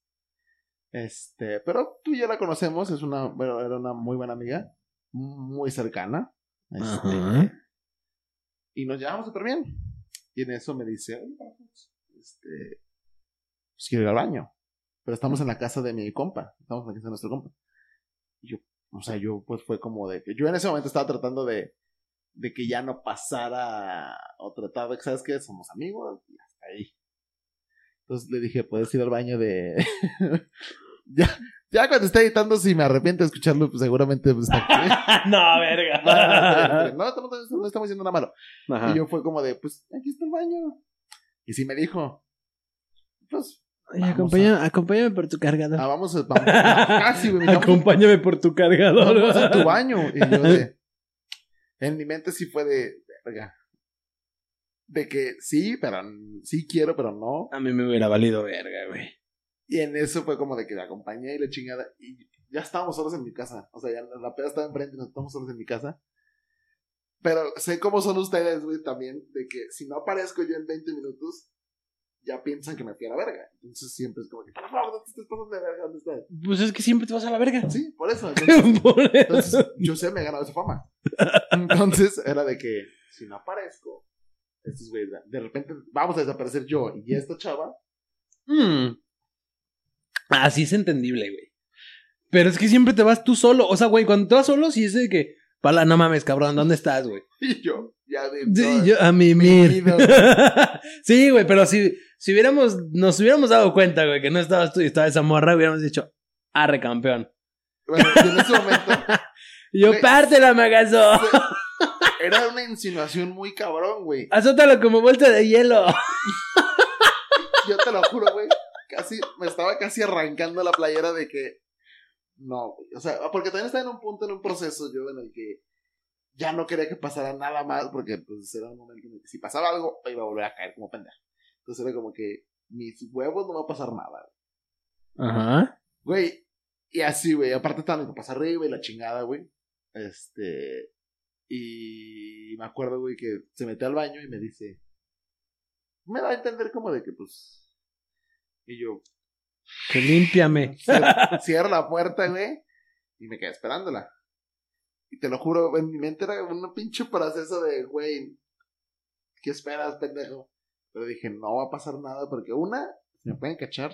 Este, pero tú ya la conocemos, es una, bueno, era una muy buena amiga, muy cercana. Este, y nos llevamos súper bien. Y en eso me dice, "Oye, Marcos, este, pues quiero ir al baño. Pero estamos en la casa de mi compa, estamos en la casa de nuestro compa. Y yo, o sea, yo pues fue como de que yo en ese momento estaba tratando de, de que ya no pasara o trataba ¿sabes qué? Somos amigos y hasta ahí. Entonces le dije, ¿puedes ir al baño de...? ya, ya cuando esté editando, si me arrepiento de escucharlo, pues seguramente pues, está aquí. no, no, verga. no, estamos- no estamos diciendo nada malo. Ajá. Y yo fue como de, pues, aquí está el baño. Y sí me dijo, pues, acompáñame, acompáñame por tu cargador. ah, vamos, a- vamos, casi, güey, acompáñame por tu cargador. vamos a tu baño. Y yo de, en mi mente sí fue de, verga, de que sí, pero sí quiero, pero no. A mí me hubiera valido verga, güey. Y en eso fue como de que la acompañé y la chingada. Y ya estábamos solos en mi casa. O sea, ya la peda estaba enfrente y nos estábamos solos en mi casa. Pero sé cómo son ustedes, güey, también, de que si no aparezco yo en 20 minutos, ya piensan que me fui a la verga. Entonces siempre es como que, por favor, no te estés pasando de verga, ¿dónde estás? Pues es que siempre te vas a la verga. Sí, por eso. Entonces, Por eso. entonces, yo sé, me he ganado esa fama. Entonces, era de que, si no aparezco, estos güeyes, de repente vamos a desaparecer yo y esta chava. Mm. Así es entendible, güey. Pero es que siempre te vas tú solo. O sea, güey, cuando te vas solo, sí es de que. Pala, no mames, cabrón, ¿dónde estás, güey? Y yo, ya de. Sí, yo, a mimir. Mimido. sí, güey, pero si, si hubiéramos, nos hubiéramos dado cuenta, güey, que no estabas tú y estaba esa morra, hubiéramos dicho, arre campeón. Bueno, en ese momento yo, Güey. pártela, magazo. Era una insinuación muy cabrón, güey. Azótalo como vuelta de hielo. Yo te lo juro, güey. Casi, me estaba casi arrancando la playera de que. No, güey. O sea, porque también estaba en un punto, en un proceso yo en el que ya no quería que pasara nada más, porque pues era un momento en el que si pasaba algo, iba a volver a caer como pendejo. Entonces era como que mis huevos no va a pasar nada. Ajá. Güey, y así, güey. Aparte estaban mis papás arriba y la chingada, güey. Este. Y me acuerdo, güey, que se metió al baño y me dice. Me da a entender como de que, pues. Y yo. Que límpiame. Cierro, cierro la puerta, güey. Y me quedé esperándola. Y te lo juro, en mi mente era un pinche proceso de, güey. ¿Qué esperas, pendejo? Pero dije, no va a pasar nada porque una, se me pueden cachar.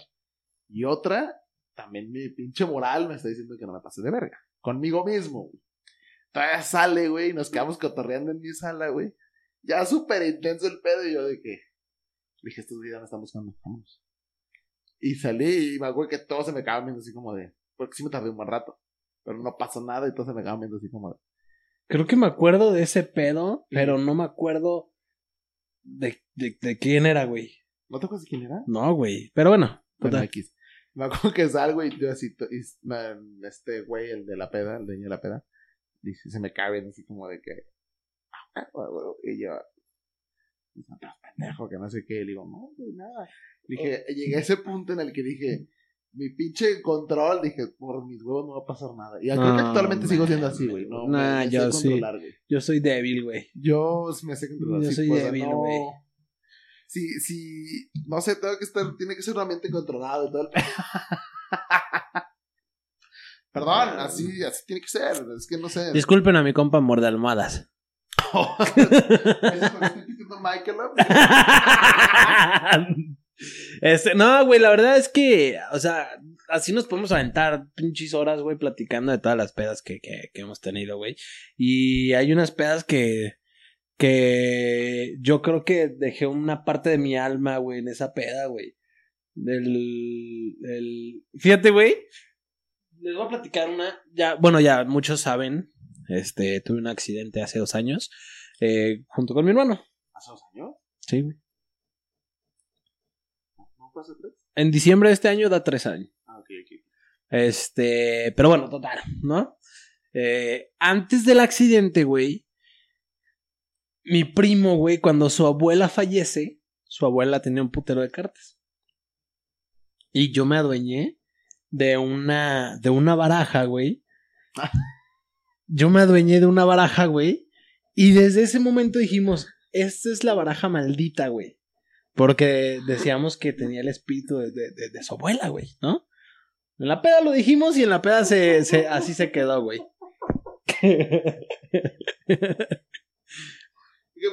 Y otra, también mi pinche moral me está diciendo que no me pase de verga. Conmigo mismo, güey. Todavía sale, güey, y nos quedamos cotorreando en mi sala, güey. Ya súper intenso el pedo y yo de que... Dije, estos videos me están buscando, vámonos. Y salí y me acuerdo que todos se me acaban viendo así como de... Porque sí me tardé un buen rato. Pero no pasó nada y todos se me acaban viendo así como de... Creo que me acuerdo de ese pedo, pero no me acuerdo de, de, de quién era, güey. ¿No te acuerdas de quién era? No, güey. Pero bueno. Me acuerdo que salgo y yo así... y este güey, el de la peda, el dueño de la peda. Dice, se me viendo así como de que... "Ah, huevo", Y yo... "Dice, "No pendejo, que no sé qué. Le digo, no, güey, nada. Dije, llegué a ese punto en el que dije... Mi pinche control, dije, por mis huevos no va a pasar nada. Y creo que No, actualmente sigo siendo así, güey. No, Nah, me, me yo sé sí. controlar, güey. Yo soy débil, güey. Yo me sé controlar. Yo soy pues, débil, no- güey. Sí, sí, no sé, tengo que estar, tiene que ser un ambiente controlado y todo el Perdón, así, así tiene que ser, es que no sé. Disculpen a mi compa amor de almohadas. Estoy pidiendo Michael. este, no, güey, la verdad es que, o sea, así nos podemos aventar pinches horas, güey, platicando de todas las pedas que, que, que hemos tenido, güey. Y hay unas pedas que, que yo creo que dejé una parte de mi alma, güey, en esa peda, güey. Del, del... Fíjate, güey. Les voy a platicar una. Ya, bueno, ya muchos saben. Este, tuve un accidente hace dos años. Eh, junto con mi hermano. ¿Hace dos años? Sí, güey. ¿No hace tres? En diciembre de este año da tres años. Ah, ok, ok. Este, pero bueno, total, ¿no? Eh, antes del accidente, güey, mi primo, güey, cuando su abuela fallece, su abuela tenía un putero de cartas. Y yo me adueñé de una, de una baraja, güey. Yo me adueñé de una baraja, güey. Y desde ese momento dijimos, esta es la baraja maldita, güey. Porque decíamos que tenía el espíritu de, de- de- de su abuela, güey, ¿no? En la peda lo dijimos y en la peda se, se- así se quedó, güey. ¿Qué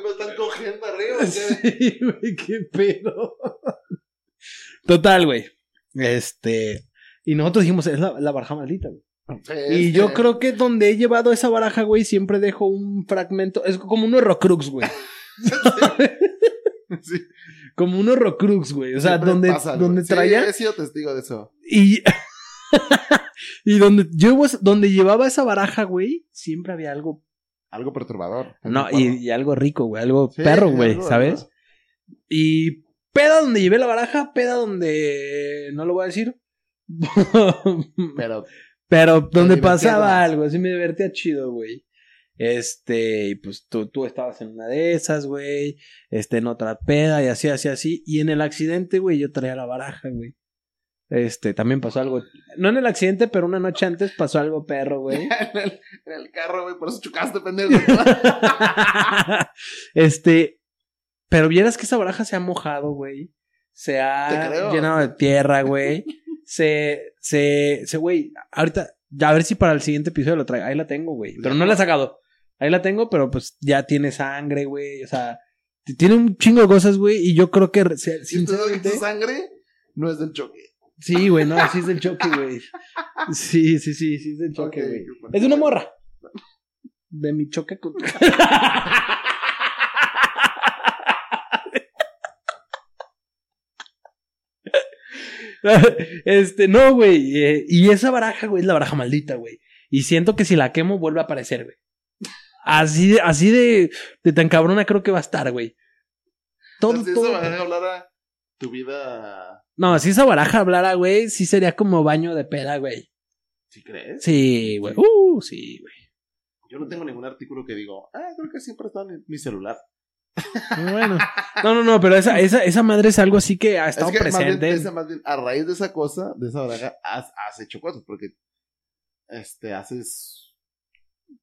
pues están cogiendo arriba? Sí, güey, qué pedo. Total, güey. Este. Y nosotros dijimos, es la, la baraja maldita, güey. Y Este, yo creo que donde he llevado esa baraja, güey, siempre dejo un fragmento. Es como un horrocrux, güey. Sí, Como un horrocrux, güey. O sea, siempre donde, pasa donde Sí, traía. he sido testigo de eso. Y. y donde llevo, donde llevaba esa baraja, güey, siempre había algo. Algo perturbador. No, y, y algo rico, güey. Algo Sí, perro, güey, algo, ¿sabes? Y peda donde llevé la baraja, peda donde. No lo voy a decir. Pero Pero donde pasaba algo, así me divertía chido, güey. Este, y pues tú, tú estabas en una de esas, güey. Este, en otra peda, y así, así, así. Y en el accidente, güey, yo traía la baraja, güey. Este, también pasó algo. No en el accidente, pero una noche antes pasó algo perro, güey. en, el, en el carro, güey, por eso chocaste, pendejo. este, pero vieras que esa baraja se ha mojado, güey. Se ha llenado de tierra, güey. se, se, se, güey, ahorita, ya a ver si para el siguiente episodio lo traigo. Ahí la tengo, güey. Pero no la he sacado. Ahí la tengo, pero pues ya tiene sangre, güey. O sea, tiene un chingo de cosas, güey. Y yo creo que, se- Si sinceramente, sangre no es del choque. sí, güey, no, sí es del choque, güey. Sí, sí, sí, sí es del choque, güey. Es de una morra. De mi choque con... este, no, güey. eh, y esa baraja, güey, es la baraja maldita, güey. Y siento que si la quemo, vuelve a aparecer, güey. Así de, así de, de tan cabrona creo que va a estar, güey. Todo, Si todo- eso va a hablar a tu vida. No, si esa baraja hablara, güey, sí sería como baño de peda, güey. ¿Sí crees? Sí, güey. Uh, sí, güey. Yo no tengo ningún artículo que digo, ah, creo que siempre está en mi celular. Bueno. No, no, no, pero esa, esa, esa madre es algo así que ha estado es que más bien, presente. esa- más bien, a raíz de esa cosa, de esa baraja, has, has hecho cosas, porque este, haces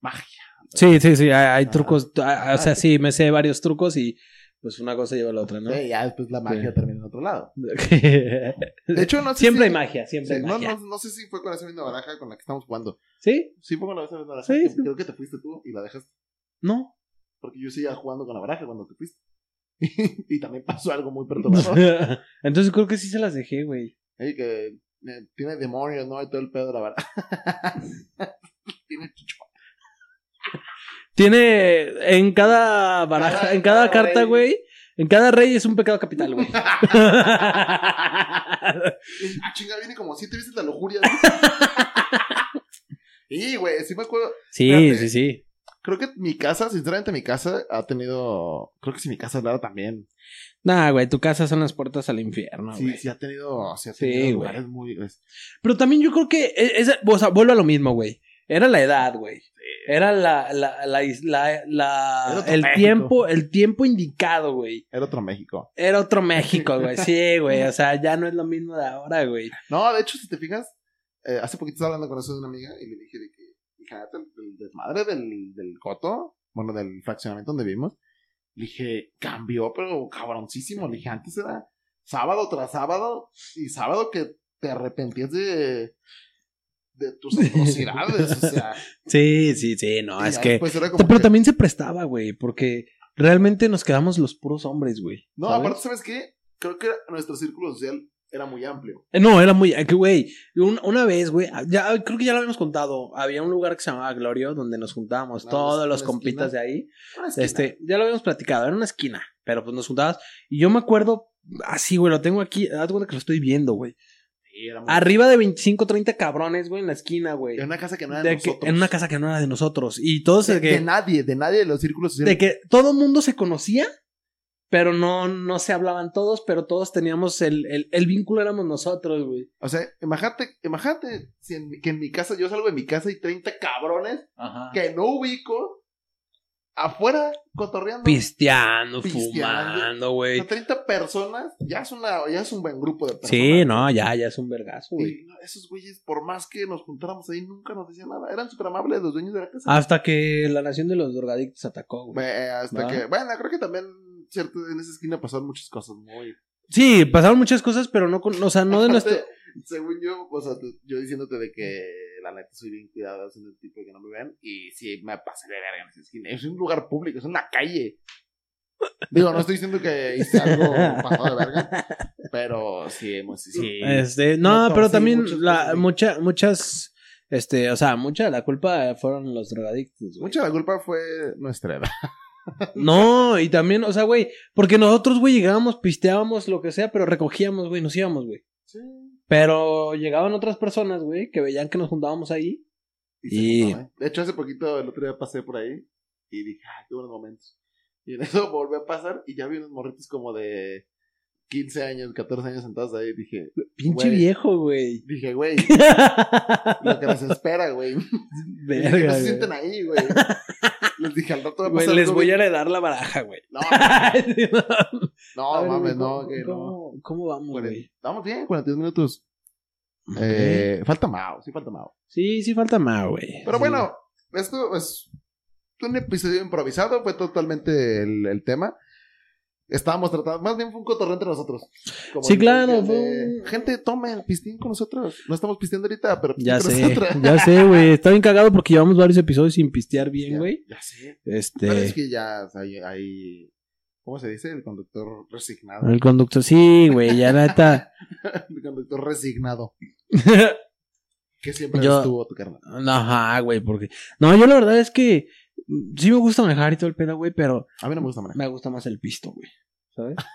magia. Sí, sí, sí, hay, hay Ah. trucos. ah, O sea, sí, me sé varios trucos y pues una cosa lleva a la otra, ¿no? Sí, ya después la magia Sí. termina en otro lado. De hecho, no sé siempre si- hay magia, siempre sí, hay no, magia. no, no sé si fue con esa misma baraja con la que estamos jugando. ¿Sí? Sí, fue con la misma baraja. Sí, que sí. Creo que te fuiste tú y la dejaste. No. Porque yo seguía jugando con la baraja cuando te fuiste. y también pasó algo muy perturbador. Entonces creo que sí se las dejé, güey. Ey, que eh, tiene demonios, ¿no? Y todo el pedo de la baraja. tiene chucho. Tiene en cada baraja, Cada- en cada cada carta, güey. En cada rey es un pecado capital, güey. Ah, chinga, viene como siete veces la lujuria. y, güey, sí me acuerdo. sí, sí, sí. Creo que mi casa, sinceramente, mi casa ha tenido. Creo que si mi casa hablara también. Nah, güey, tu casa son las puertas al infierno, sí, güey. sí ha tenido. Sí, ha Sí, tenido güey. muy. es- Pero también yo creo que, e- esa- o sea, vuelve a lo mismo, güey. Era la edad, güey. Era la, la, la, el México. tiempo, el tiempo indicado, güey. Era otro México. Era otro México, güey. Sí, güey. O sea, ya no es lo mismo de ahora, güey. No, de hecho, si te fijas, eh, hace poquito estaba hablando con eso de una amiga y le dije fíjate, el, desmadre del, del coto, bueno, del fraccionamiento donde vivimos, le dije, cambió, pero cabroncísimo. Le dije, antes era sábado tras sábado y sábado que te arrepentías de, de tus atrocidades, o sea. Sí, sí, sí, no, es que... Pero que- también se prestaba, güey, porque realmente nos quedamos los puros hombres, güey. No, ¿sabes? aparte, ¿sabes qué? Creo que nuestro círculo social era muy amplio. Eh, No, era muy. eh, Güey, un- una vez, güey, ya, creo que ya lo habíamos contado. Había un lugar que se llamaba Glorio donde nos juntábamos Una- todos una los esquina. compitas de ahí. Una. Este, ya lo habíamos platicado, era una esquina, pero pues nos juntabas. Y yo me acuerdo, así, güey, lo tengo aquí, de cuenta que lo estoy viendo, güey. Sí, Arriba de 25, 30 cabrones, güey, en la esquina, güey. En una casa que no era de, De que- nosotros. en una casa que no era de nosotros. Y todos de, de, que, de nadie, de nadie de los círculos sociales. de que todo mundo se conocía, pero no, no se hablaban todos, pero todos teníamos el, el, el vínculo, éramos nosotros, güey. O sea, imagínate, imagínate si en, que en mi casa, yo salgo de mi casa y 30 cabrones Ajá. que no ubico afuera cotorreando. Pisteando, Pisteando. fumando, güey. sea, 30 personas ya es, una, ya es un buen grupo de personas. Sí, no, ya, ya es un vergazo, güey. Esos güeyes, por más que nos juntáramos ahí, nunca nos decían nada. Eran súper amables los dueños de la casa. Hasta que la nación de los drogadictos atacó, güey. Eh, hasta que, bueno, creo que también, cierto, en esa esquina pasaron muchas cosas muy. Sí, pasaron muchas cosas, pero no con, o sea, no de nuestro. Según yo, o sea, yo diciéndote de que la neta soy bien cuidado en el tipo de que no me vean, y sí me pasé de verga en esa esquina. Es un lugar público, es una calle. Digo, no estoy diciendo que hice algo pasado de verga, pero sí, hemos, sí. Este, no, pero sí, también muchas la, mucha, muchas, este, o sea, mucha de la culpa fueron los drogadictos, güey. Mucha de la culpa fue nuestra edad. No, y también, o sea, güey, porque nosotros, güey, llegábamos, pisteábamos, lo que sea, pero recogíamos, güey, nos íbamos, güey. Sí. Pero llegaban otras personas, güey, que veían que nos juntábamos ahí. Y Y- juntaba, ¿eh? De hecho, hace poquito, el otro día pasé por ahí y dije, ah, qué buenos momentos. Y en eso volví a pasar y ya vi unos morritos como de 15 años, 14 años sentados ahí. Dije, Pinche Güey. viejo, güey. dije, güey, lo que les espera, güey. Verga, se sienten ahí, güey. Les dije, al rato va a Güey, pasar les voy a heredar la baraja, güey. No, no, mames, no, ¿cómo- que no. ¿cómo, ¿Cómo vamos, güey? Estamos bien, 42 minutos. Eh, falta Mao, sí falta Mao. Sí, sí falta más, güey. Pero bueno, esto es un episodio improvisado, fue totalmente el, el tema. Estábamos tratando, más bien fue un cotorreo entre nosotros. Como Sí, claro, de, Gente, tomen pistín con nosotros. No estamos pisteando ahorita, pero Ya sé, nosotros. ya sé, güey. Está bien cagado porque llevamos varios episodios sin pistear bien, güey. Ya sé. Pero es Este. que ya o sea, hay, hay- ¿Cómo se dice? El conductor resignado. El conductor, sí, güey, ya neta. El conductor resignado. Que siempre Yo- estuvo tu carnal. Ajá, güey, porque. No, yo la verdad es que. Mm, Sí me gusta manejar y todo el pedo, güey, pero A mí no me gusta manejar. me gusta más el pisto, güey. ¿Sabes?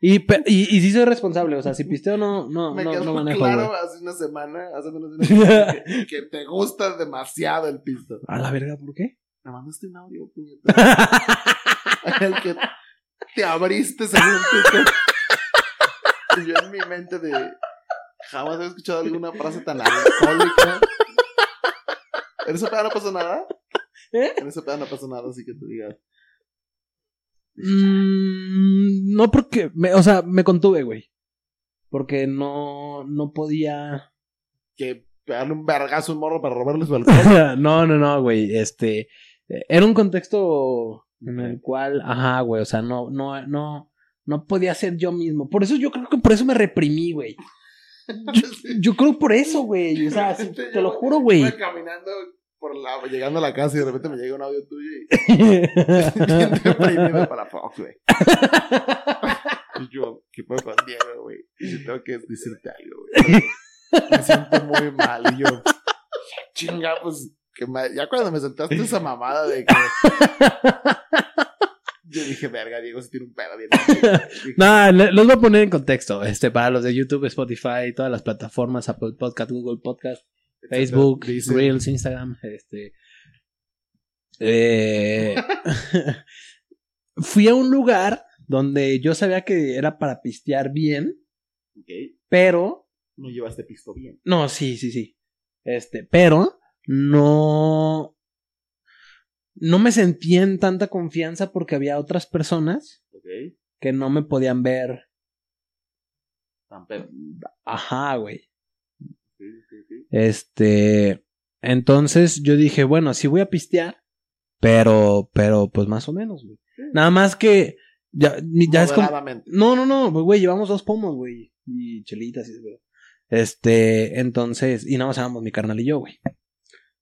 Y, y, y sí soy responsable, o sea, si pisteo no, no, me no, quedó no manejo, claro hace una semana, hace menos de una semana, que, que te gusta demasiado el pisto. A la verga, ¿por qué? Me mandaste un audio, puñeta. En el que te abriste según Y yo en mi mente de jamás he escuchado alguna frase tan alcohólica. En pedo no pasó nada. ¿Eh? En ese pedo no pasó nada, así que te digas. Mm, no porque, me, o sea, me contuve, güey. Porque no, no podía. Que pegarle un vergazo un morro para robarle su alcohol. no, no, no, güey. Este, era un contexto en el cual, ajá, güey, o sea, no, no, no, no podía ser yo mismo. Por eso yo creo que por eso me reprimí, güey. Yo, yo creo por eso, güey. O sea, te lo juro, güey. Iba caminando por la, llegando a la casa y de repente me llega un audio tuyo y bien para Fox, güey. Y yo, ¿qué puedo con Diego, güey? Y yo tengo que decirte algo, güey. Me siento muy mal. Y yo, chinga, pues, que ma- ya cuando me sentaste esa mamada de que. Yo dije, verga, Diego se tiene un pedo bien. Le- los voy a poner en contexto. Este, para los de YouTube, Spotify, todas las plataformas, Apple Podcast, Google Podcast, Facebook, Dice- Reels, Instagram, este. eh, fui a un lugar donde yo sabía que era para pistear bien, Ok, pero. no llevaste pisto bien. No, sí, sí, sí. Este, pero no. No me sentía en tanta confianza porque había otras personas Ok, que no me podían ver. tan pedo. Ajá, güey. Este, entonces yo dije, bueno, sí voy a pistear, pero, pero, pues más o menos, güey. Nada más que, ya, ya es como, no, no, no, güey, llevamos dos pomos, güey, y chelitas y eso, güey. Este, entonces, y nada más éramos mi carnal y yo, güey.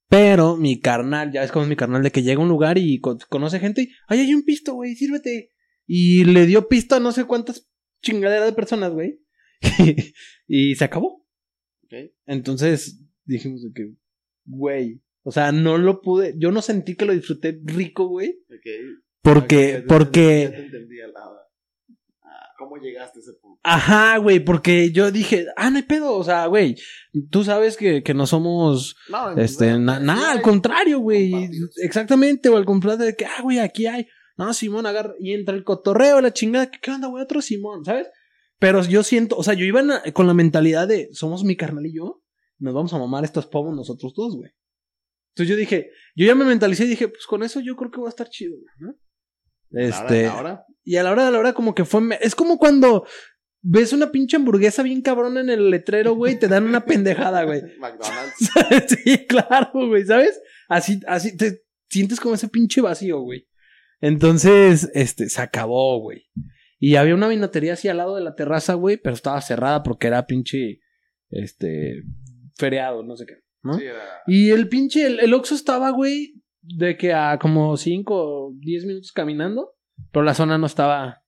Pero mi carnal, ya ves cómo es mi carnal, de que llega a un lugar y co- conoce gente y, ay, hay un pisto, güey, sírvete. Y le dio pisto a no sé cuántas chingaderas de personas, güey. y se acabó. Entonces dijimos de que, güey, o sea, no lo pude, yo no sentí que lo disfruté rico, güey. Porque, porque, Ya te entendí a la... Ah, ¿Cómo llegaste a ese punto? ajá, güey, porque yo dije, ah, no hay pedo, o sea, güey, tú sabes que, que no somos, No, este, no, nada, al contrario, güey, exactamente, o al contrario de que, ah, güey, aquí hay, no, Simón agarra, y entra el cotorreo, la chingada, ¿qué, qué onda, güey? Otro Simón, ¿sabes? Pero yo siento, o sea, yo iba la- con la mentalidad de, somos mi carnal y yo, nos vamos a mamar estos pomos nosotros dos, güey. Entonces yo dije, yo ya me mentalicé y dije, pues con eso yo creo que va a estar chido, güey, ¿no? Este, Ahora, y a la hora de la hora como que fue... Es como cuando ves una pinche hamburguesa bien cabrona en el letrero, güey, y te dan una pendejada, güey. McDonald's. sí, claro, güey, ¿sabes? Así, así te sientes como ese pinche vacío, güey. Entonces, este, se acabó, güey. Y había una vinatería así al lado de la terraza, güey, pero estaba cerrada porque era pinche, este, feriado, no sé qué, ¿no? Sí, era- Y el pinche, el, el Oxxo estaba, güey, de que a como 5 o 10 minutos caminando, pero la zona no estaba,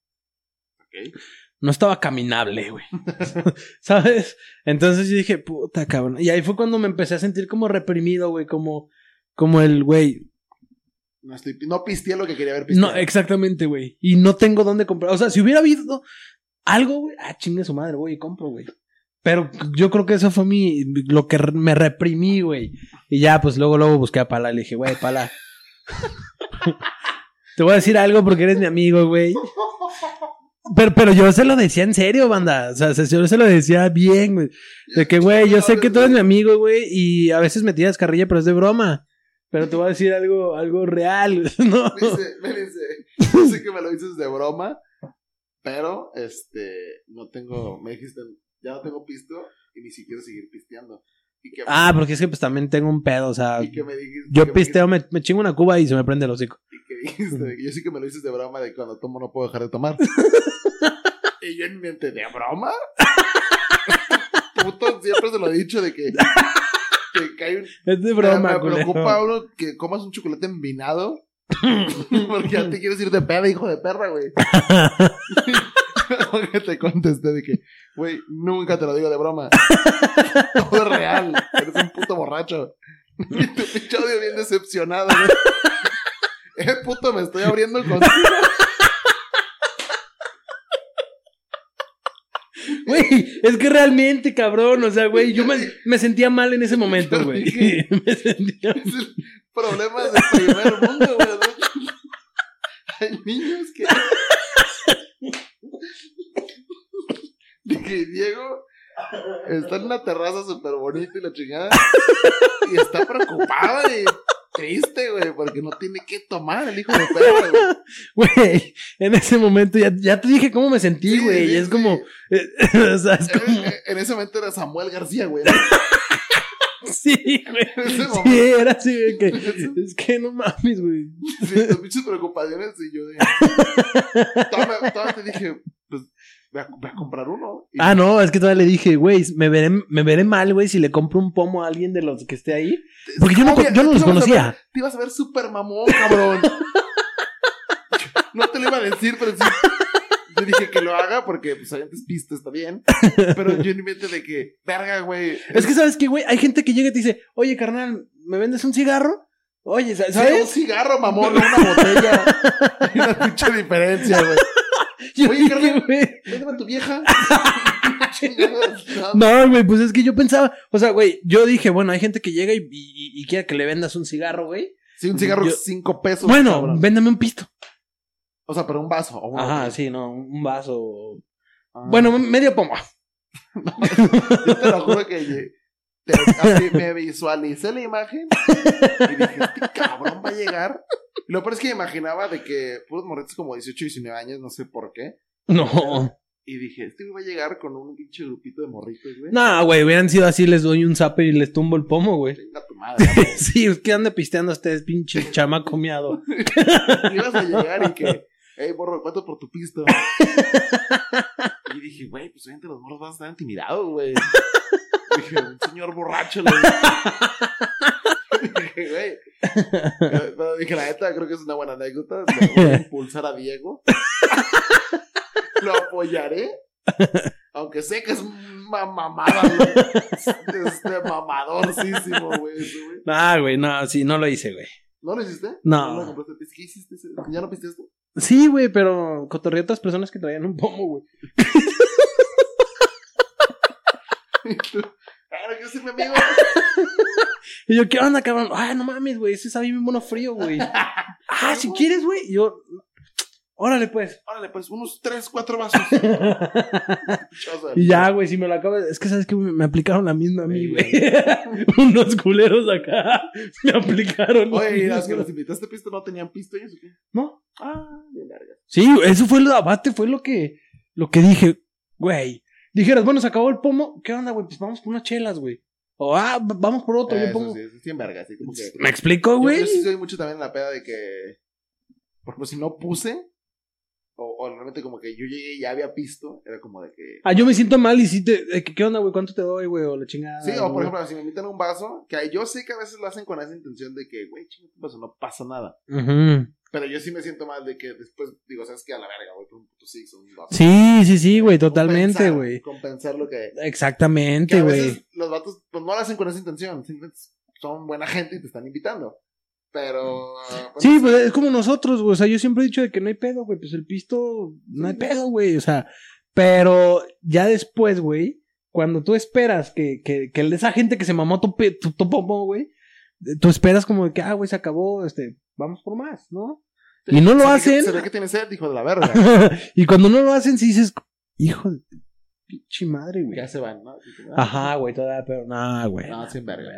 Ok. no estaba caminable, güey. ¿Sabes? Entonces yo dije, puta cabrón. Y ahí fue cuando me empecé a sentir como reprimido, güey, como, como el, güey. No, estoy, no pisteé lo que quería ver pisteado. No, exactamente, güey. Y no tengo dónde comprar. O sea, si hubiera habido algo, güey, ah, chingue su madre, voy y compro, güey. Pero yo creo que eso fue mi, lo que me reprimí, güey. Y ya, pues luego, luego busqué a Pala y le dije, güey, Pala. Te voy a decir algo porque eres mi amigo, güey. Pero, pero yo se lo decía en serio, banda. O sea, se- yo se lo decía bien, güey. De que, güey, yo sé que tú eres mi amigo, güey, y a veces me tiras carrilla, pero es de broma. Pero te voy a decir algo, algo real, ¿no? Me dice, me dice, yo sé que me lo dices de broma, pero, este, no tengo, me dijiste, ya no tengo pisto y ni siquiera seguir pisteando. Y que, Ah, porque es que pues también tengo un pedo, o sea, y que me dijiste, yo que me pisteo, me, me chingo una cuba y se me prende el hocico. dijiste- y que dijiste, yo sí que me lo dices de broma de cuando tomo no puedo dejar de tomar. y yo en mi mente, ¿de broma? Puto, siempre se lo he dicho de que, que cae un, Es de broma, me preocupa uno que comas un chocolate envinado. porque ya te quieres ir de peda, hijo de perra, güey. Porque te contesté de que, güey, nunca te lo digo de broma. Todo es real. Eres un puto borracho. Y tu pinche audio bien decepcionado, güey. Eh, puto, me estoy abriendo contigo. Güey, es que realmente, cabrón, o sea, güey, yo me, me sentía mal en ese momento, güey. me sentía... Es el problema del primer mundo, güey. Hay niños que. Dije, Diego está en una terraza súper bonita y la chingada. Y está preocupado y triste, güey, porque no tiene que tomar el hijo de perra, güey. Güey, en ese momento ya, ya te dije cómo me sentí, güey, sí, y es sí. como... eh, o sea, es En, como... en- en ese momento era Samuel García, güey. Sí, güey. Sí, era así, güey, que... Es que no mames, güey. Sí, tus pinches preocupaciones y yo. Todavía, todavía te dije, voy a, voy a comprar uno. Y Ah, no, es que todavía le dije, güey, me veré, me veré mal, güey, si le compro un pomo a alguien de los que esté ahí. Porque yo no, ¿Cómo co- yo no los ver- conocía. Te ibas a ver súper mamón, cabrón. no te lo iba a decir, pero sí. Yo dije que lo haga porque, pues, antes pista está bien. Pero yo en mi mente de que, verga, güey. Es que, ¿sabes qué, güey? Hay gente que llega y te dice, oye, carnal, ¿me vendes un cigarro? Oye, sa- ¿sabes? Un cigarro, mamón, una botella. Hay una pinche diferencia, güey. Yo Oye, carnal. güey, Véndeme a tu vieja. No. Güey, pues es que yo pensaba, o sea, güey, yo dije, bueno, hay gente que llega y, y, y quiere que le vendas un cigarro, güey. Sí, un cigarro Yo- cinco pesos. Bueno, cabrón. véndame un pisto. O sea, pero un vaso. o Ajá, sí, no, un vaso. Ah. Bueno, medio pomo. Yo te lo juro que te- así me visualicé la imagen y dije, este cabrón va a llegar. Y lo peor es que me imaginaba de que puros morritos como 18, 19 años, no sé por qué. No. Y dije, este va a llegar con un pinche grupito de morritos, güey. No, güey, hubieran sido así, les doy un zape y les tumbo el pomo, güey. Tu madre. sí, es que anda pisteando ustedes, pinche chamaco miado. Ibas a llegar y que Ey, morro, ¿cuánto por tu pisto? y dije, güey, pues obviamente los morros van a estar intimidados, güey. Dije, un señor borracho. Le dije, güey. Pero dije, la neta, creo que es una buena anécdota. Le voy a impulsar a Diego. Lo apoyaré. Aunque sé que es mamada, güey. Este mamadorcísimo, güey. güey. Ah, güey, no, sí, no lo hice, güey. ¿No lo hiciste? No. lo compraste? ¿Qué hiciste? ¿Ya no pisteaste? Sí, güey, pero cotorreé a otras personas que traían un pomo, güey. Mi amigo. Y yo, ¿qué onda, cabrón? Ay, no mames, güey, ese sabe bien mono frío, güey. ah, si quieres, güey. Y yo, órale, pues. Órale, pues, unos 3, 4 vasos. y ya, güey, si me lo acabo de... Es que, ¿sabes que Me aplicaron la misma a mí, güey. Unos culeros acá me aplicaron. Oye, ¿y las que los invitaste a pisto no tenían pisto ellos o qué? ¿No? Ah, bien larga. Sí, eso fue el abate, fue lo que, lo que dije, güey. Dijeras, bueno, se acabó el pomo, ¿qué onda, güey? Pues vamos por unas chelas, güey. O, ah, vamos por otro, yo Eso pongo. sí, eso sí en verga, así como que... ¿Me explico, Yo- güey? Yo, sí soy mucho también en la peda de que... Por ejemplo, si no puse... O, o realmente como que yo llegué y ya había pisto, era como de que... Ah, yo me siento mal y sí te, de que, ¿qué onda, güey? ¿Cuánto te doy, güey? O la chingada. Sí, o por ejemplo, si me invitan un vaso, que yo sé que a veces lo hacen con esa intención de que, güey, vaso, no pasa nada. Ujú. Pero yo sí me siento mal de que después digo, ¿sabes qué? A la verga, güey, por un puto six o un vaso. Sí, sí, sí, güey, totalmente, güey. Compensar lo que... Exactamente, güey. los vatos pues, no lo hacen con esa intención. Son buena gente y te están invitando. Pero... pues, Sí, pues es como nosotros, güey. O sea, yo siempre he dicho de que no hay pedo, güey. Pues el pisto, no hay pedo, güey. O sea, pero ya después, güey, cuando tú esperas que, que, que esa gente que se mamó tu, pe- tu, tu pomo, güey, tú esperas como de que, ah, güey, se acabó, este, vamos por más, ¿no? Y no lo se ve que- hacen. Se ve que tiene sed, hijo de la verga. y cuando no lo hacen, sí dices, hijo de pinche madre, güey. ya se van, ¿no? Ajá, güey, toda, pero no, güey. No, sin verga.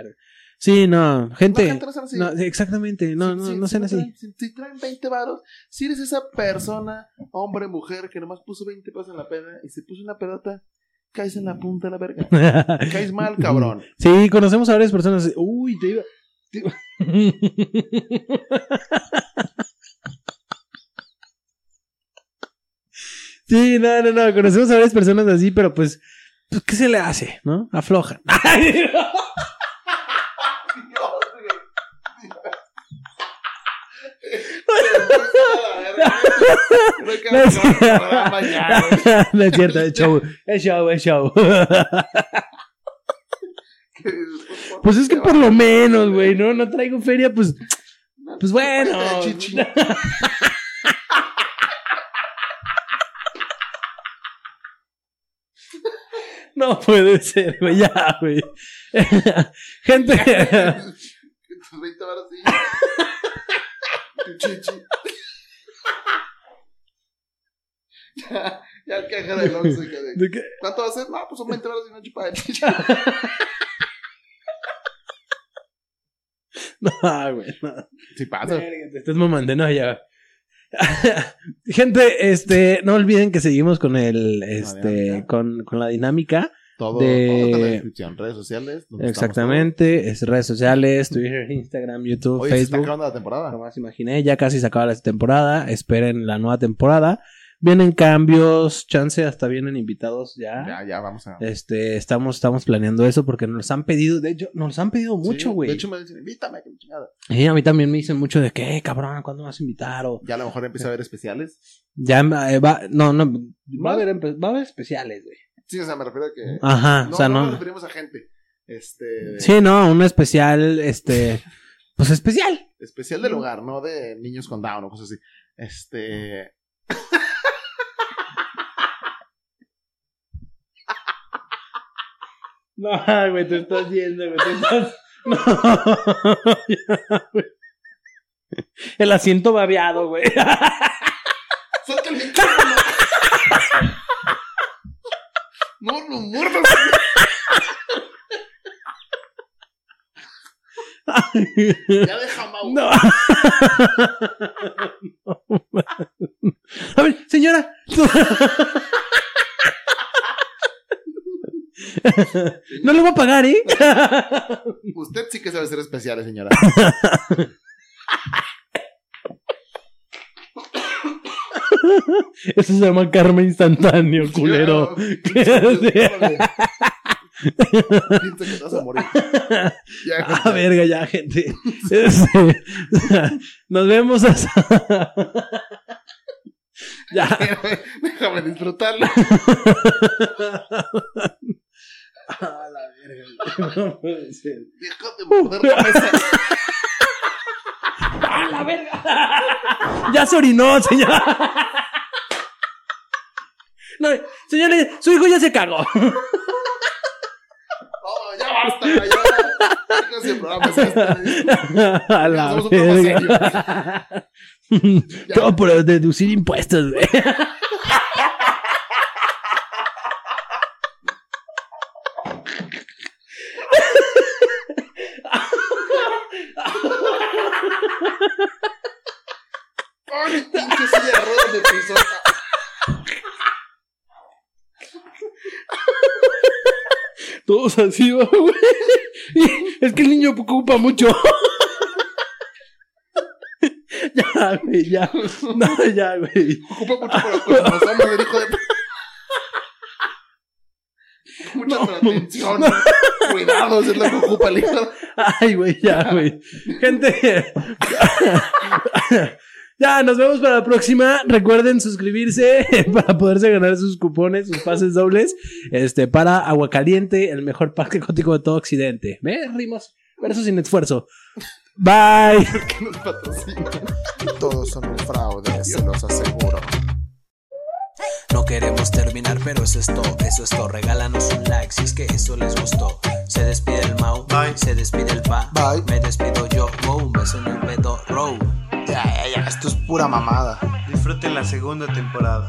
Sí, no, gente. La gente no así. no, sí, exactamente, no, Si- no, si- no si sean me así. traen- Si, si traen 20 varos, si eres esa persona, hombre, mujer, que nomás puso 20 pesos en la peda y se puso una pedota, caes en la punta de la verga. Caes mal, cabrón. Sí, conocemos a varias personas. Uy, te iba. Sí, no, no, no. Conocemos a varias personas así, pero pues, pues ¿qué se le hace? ¿No? Aflojan. No es cierto, es show. Es show, es show. Pues es que por lo menos, güey, ¿no? No traigo feria, pues. Pues bueno. Chichi. No puede ser, güey, ya, güey. Gente. Tus 20 varos sí. Tu chichi. Ya, ya el caja del Oxxo de-. ¿Cuánto va a ser? No, pues son 20 varos y una chupa de chichi. No, güey, no. Sí pasa. Verga, Te estás mamando, no, ya. Gente, este, no olviden que seguimos con el, este, con, con la dinámica. Todo, De- todo está en la descripción. Redes sociales. Exactamente, es redes sociales, Twitter, Instagram, YouTube. Oye, se está Facebook. acabando la temporada. Jamás imaginé, ya casi se acaba la temporada, esperen la nueva temporada. Vienen cambios, chance, hasta vienen invitados ya. Ya, ya, vamos a. Este, estamos, estamos planeando eso porque nos han pedido, de hecho, nos han pedido mucho, Sí, güey. De hecho, me dicen, invítame, que chingada. Y a mí también me dicen mucho de que, "Eh, cabrón, ¿cuándo me vas a invitar? O Ya a lo mejor empieza a haber especiales. ya eh, va, no, no, va a haber, va a haber especiales, güey. Sí, o sea, me refiero a que. Ajá, no, o sea, no no. nos referimos a gente. Este. Sí, no, un especial, este, pues especial. Especial del hogar, no de niños con Down o cosas así. Este. No, güey, te estás yendo, güey, te estás... No, ya, güey. El asiento babeado, güey. ¡Suelta el micrófono! ¡No lo muerdas! Ya deja, Mau. No. A ver, señora. No le voy a pagar, ¿eh? Usted sí que sabe ser especial, señora. Eso se llama karma instantáneo, culero. Piensa que te vas a morir. Ya, Ah, verga, ya, gente. Este, nos vemos hasta. ya. Déjame disfrutarlo. A la verga. No puede ser. Deja de morder la mesa. ¡A la verga! Ya se orinó, señor. No, señores, su hijo ya se cagó. No, ya basta, ya. Este. A la un verga. Todo por deducir impuestos, güey. Ay, pinche silla de ruedas de piso. Todos así, güey. Es que el niño ocupa mucho. Ya, güey, ya. No, ya, güey. Ocupa mucho para los cromosomas del hijo de. Mucha atención. Cuidados es lo que ocupa el hijo. Ay, güey, ya, güey. Gente. Ya, nos vemos para la próxima. Recuerden suscribirse para poderse ganar sus cupones, sus pases dobles. Este, para Aguacaliente, el mejor parque gótico de todo Occidente. ¿Ves? Rimos. Verso sin esfuerzo. Bye. Que nos patrocina. Todos son un fraude, se los aseguro. No queremos terminar, pero eso es todo, eso es todo. Regálanos un like si es que eso les gustó. Se despide el Mau, Bye. se despide el Pa, Bye. me despido yo, Mo, un beso en el pedo, Row. Esto es pura mamada. Disfruten la segunda temporada.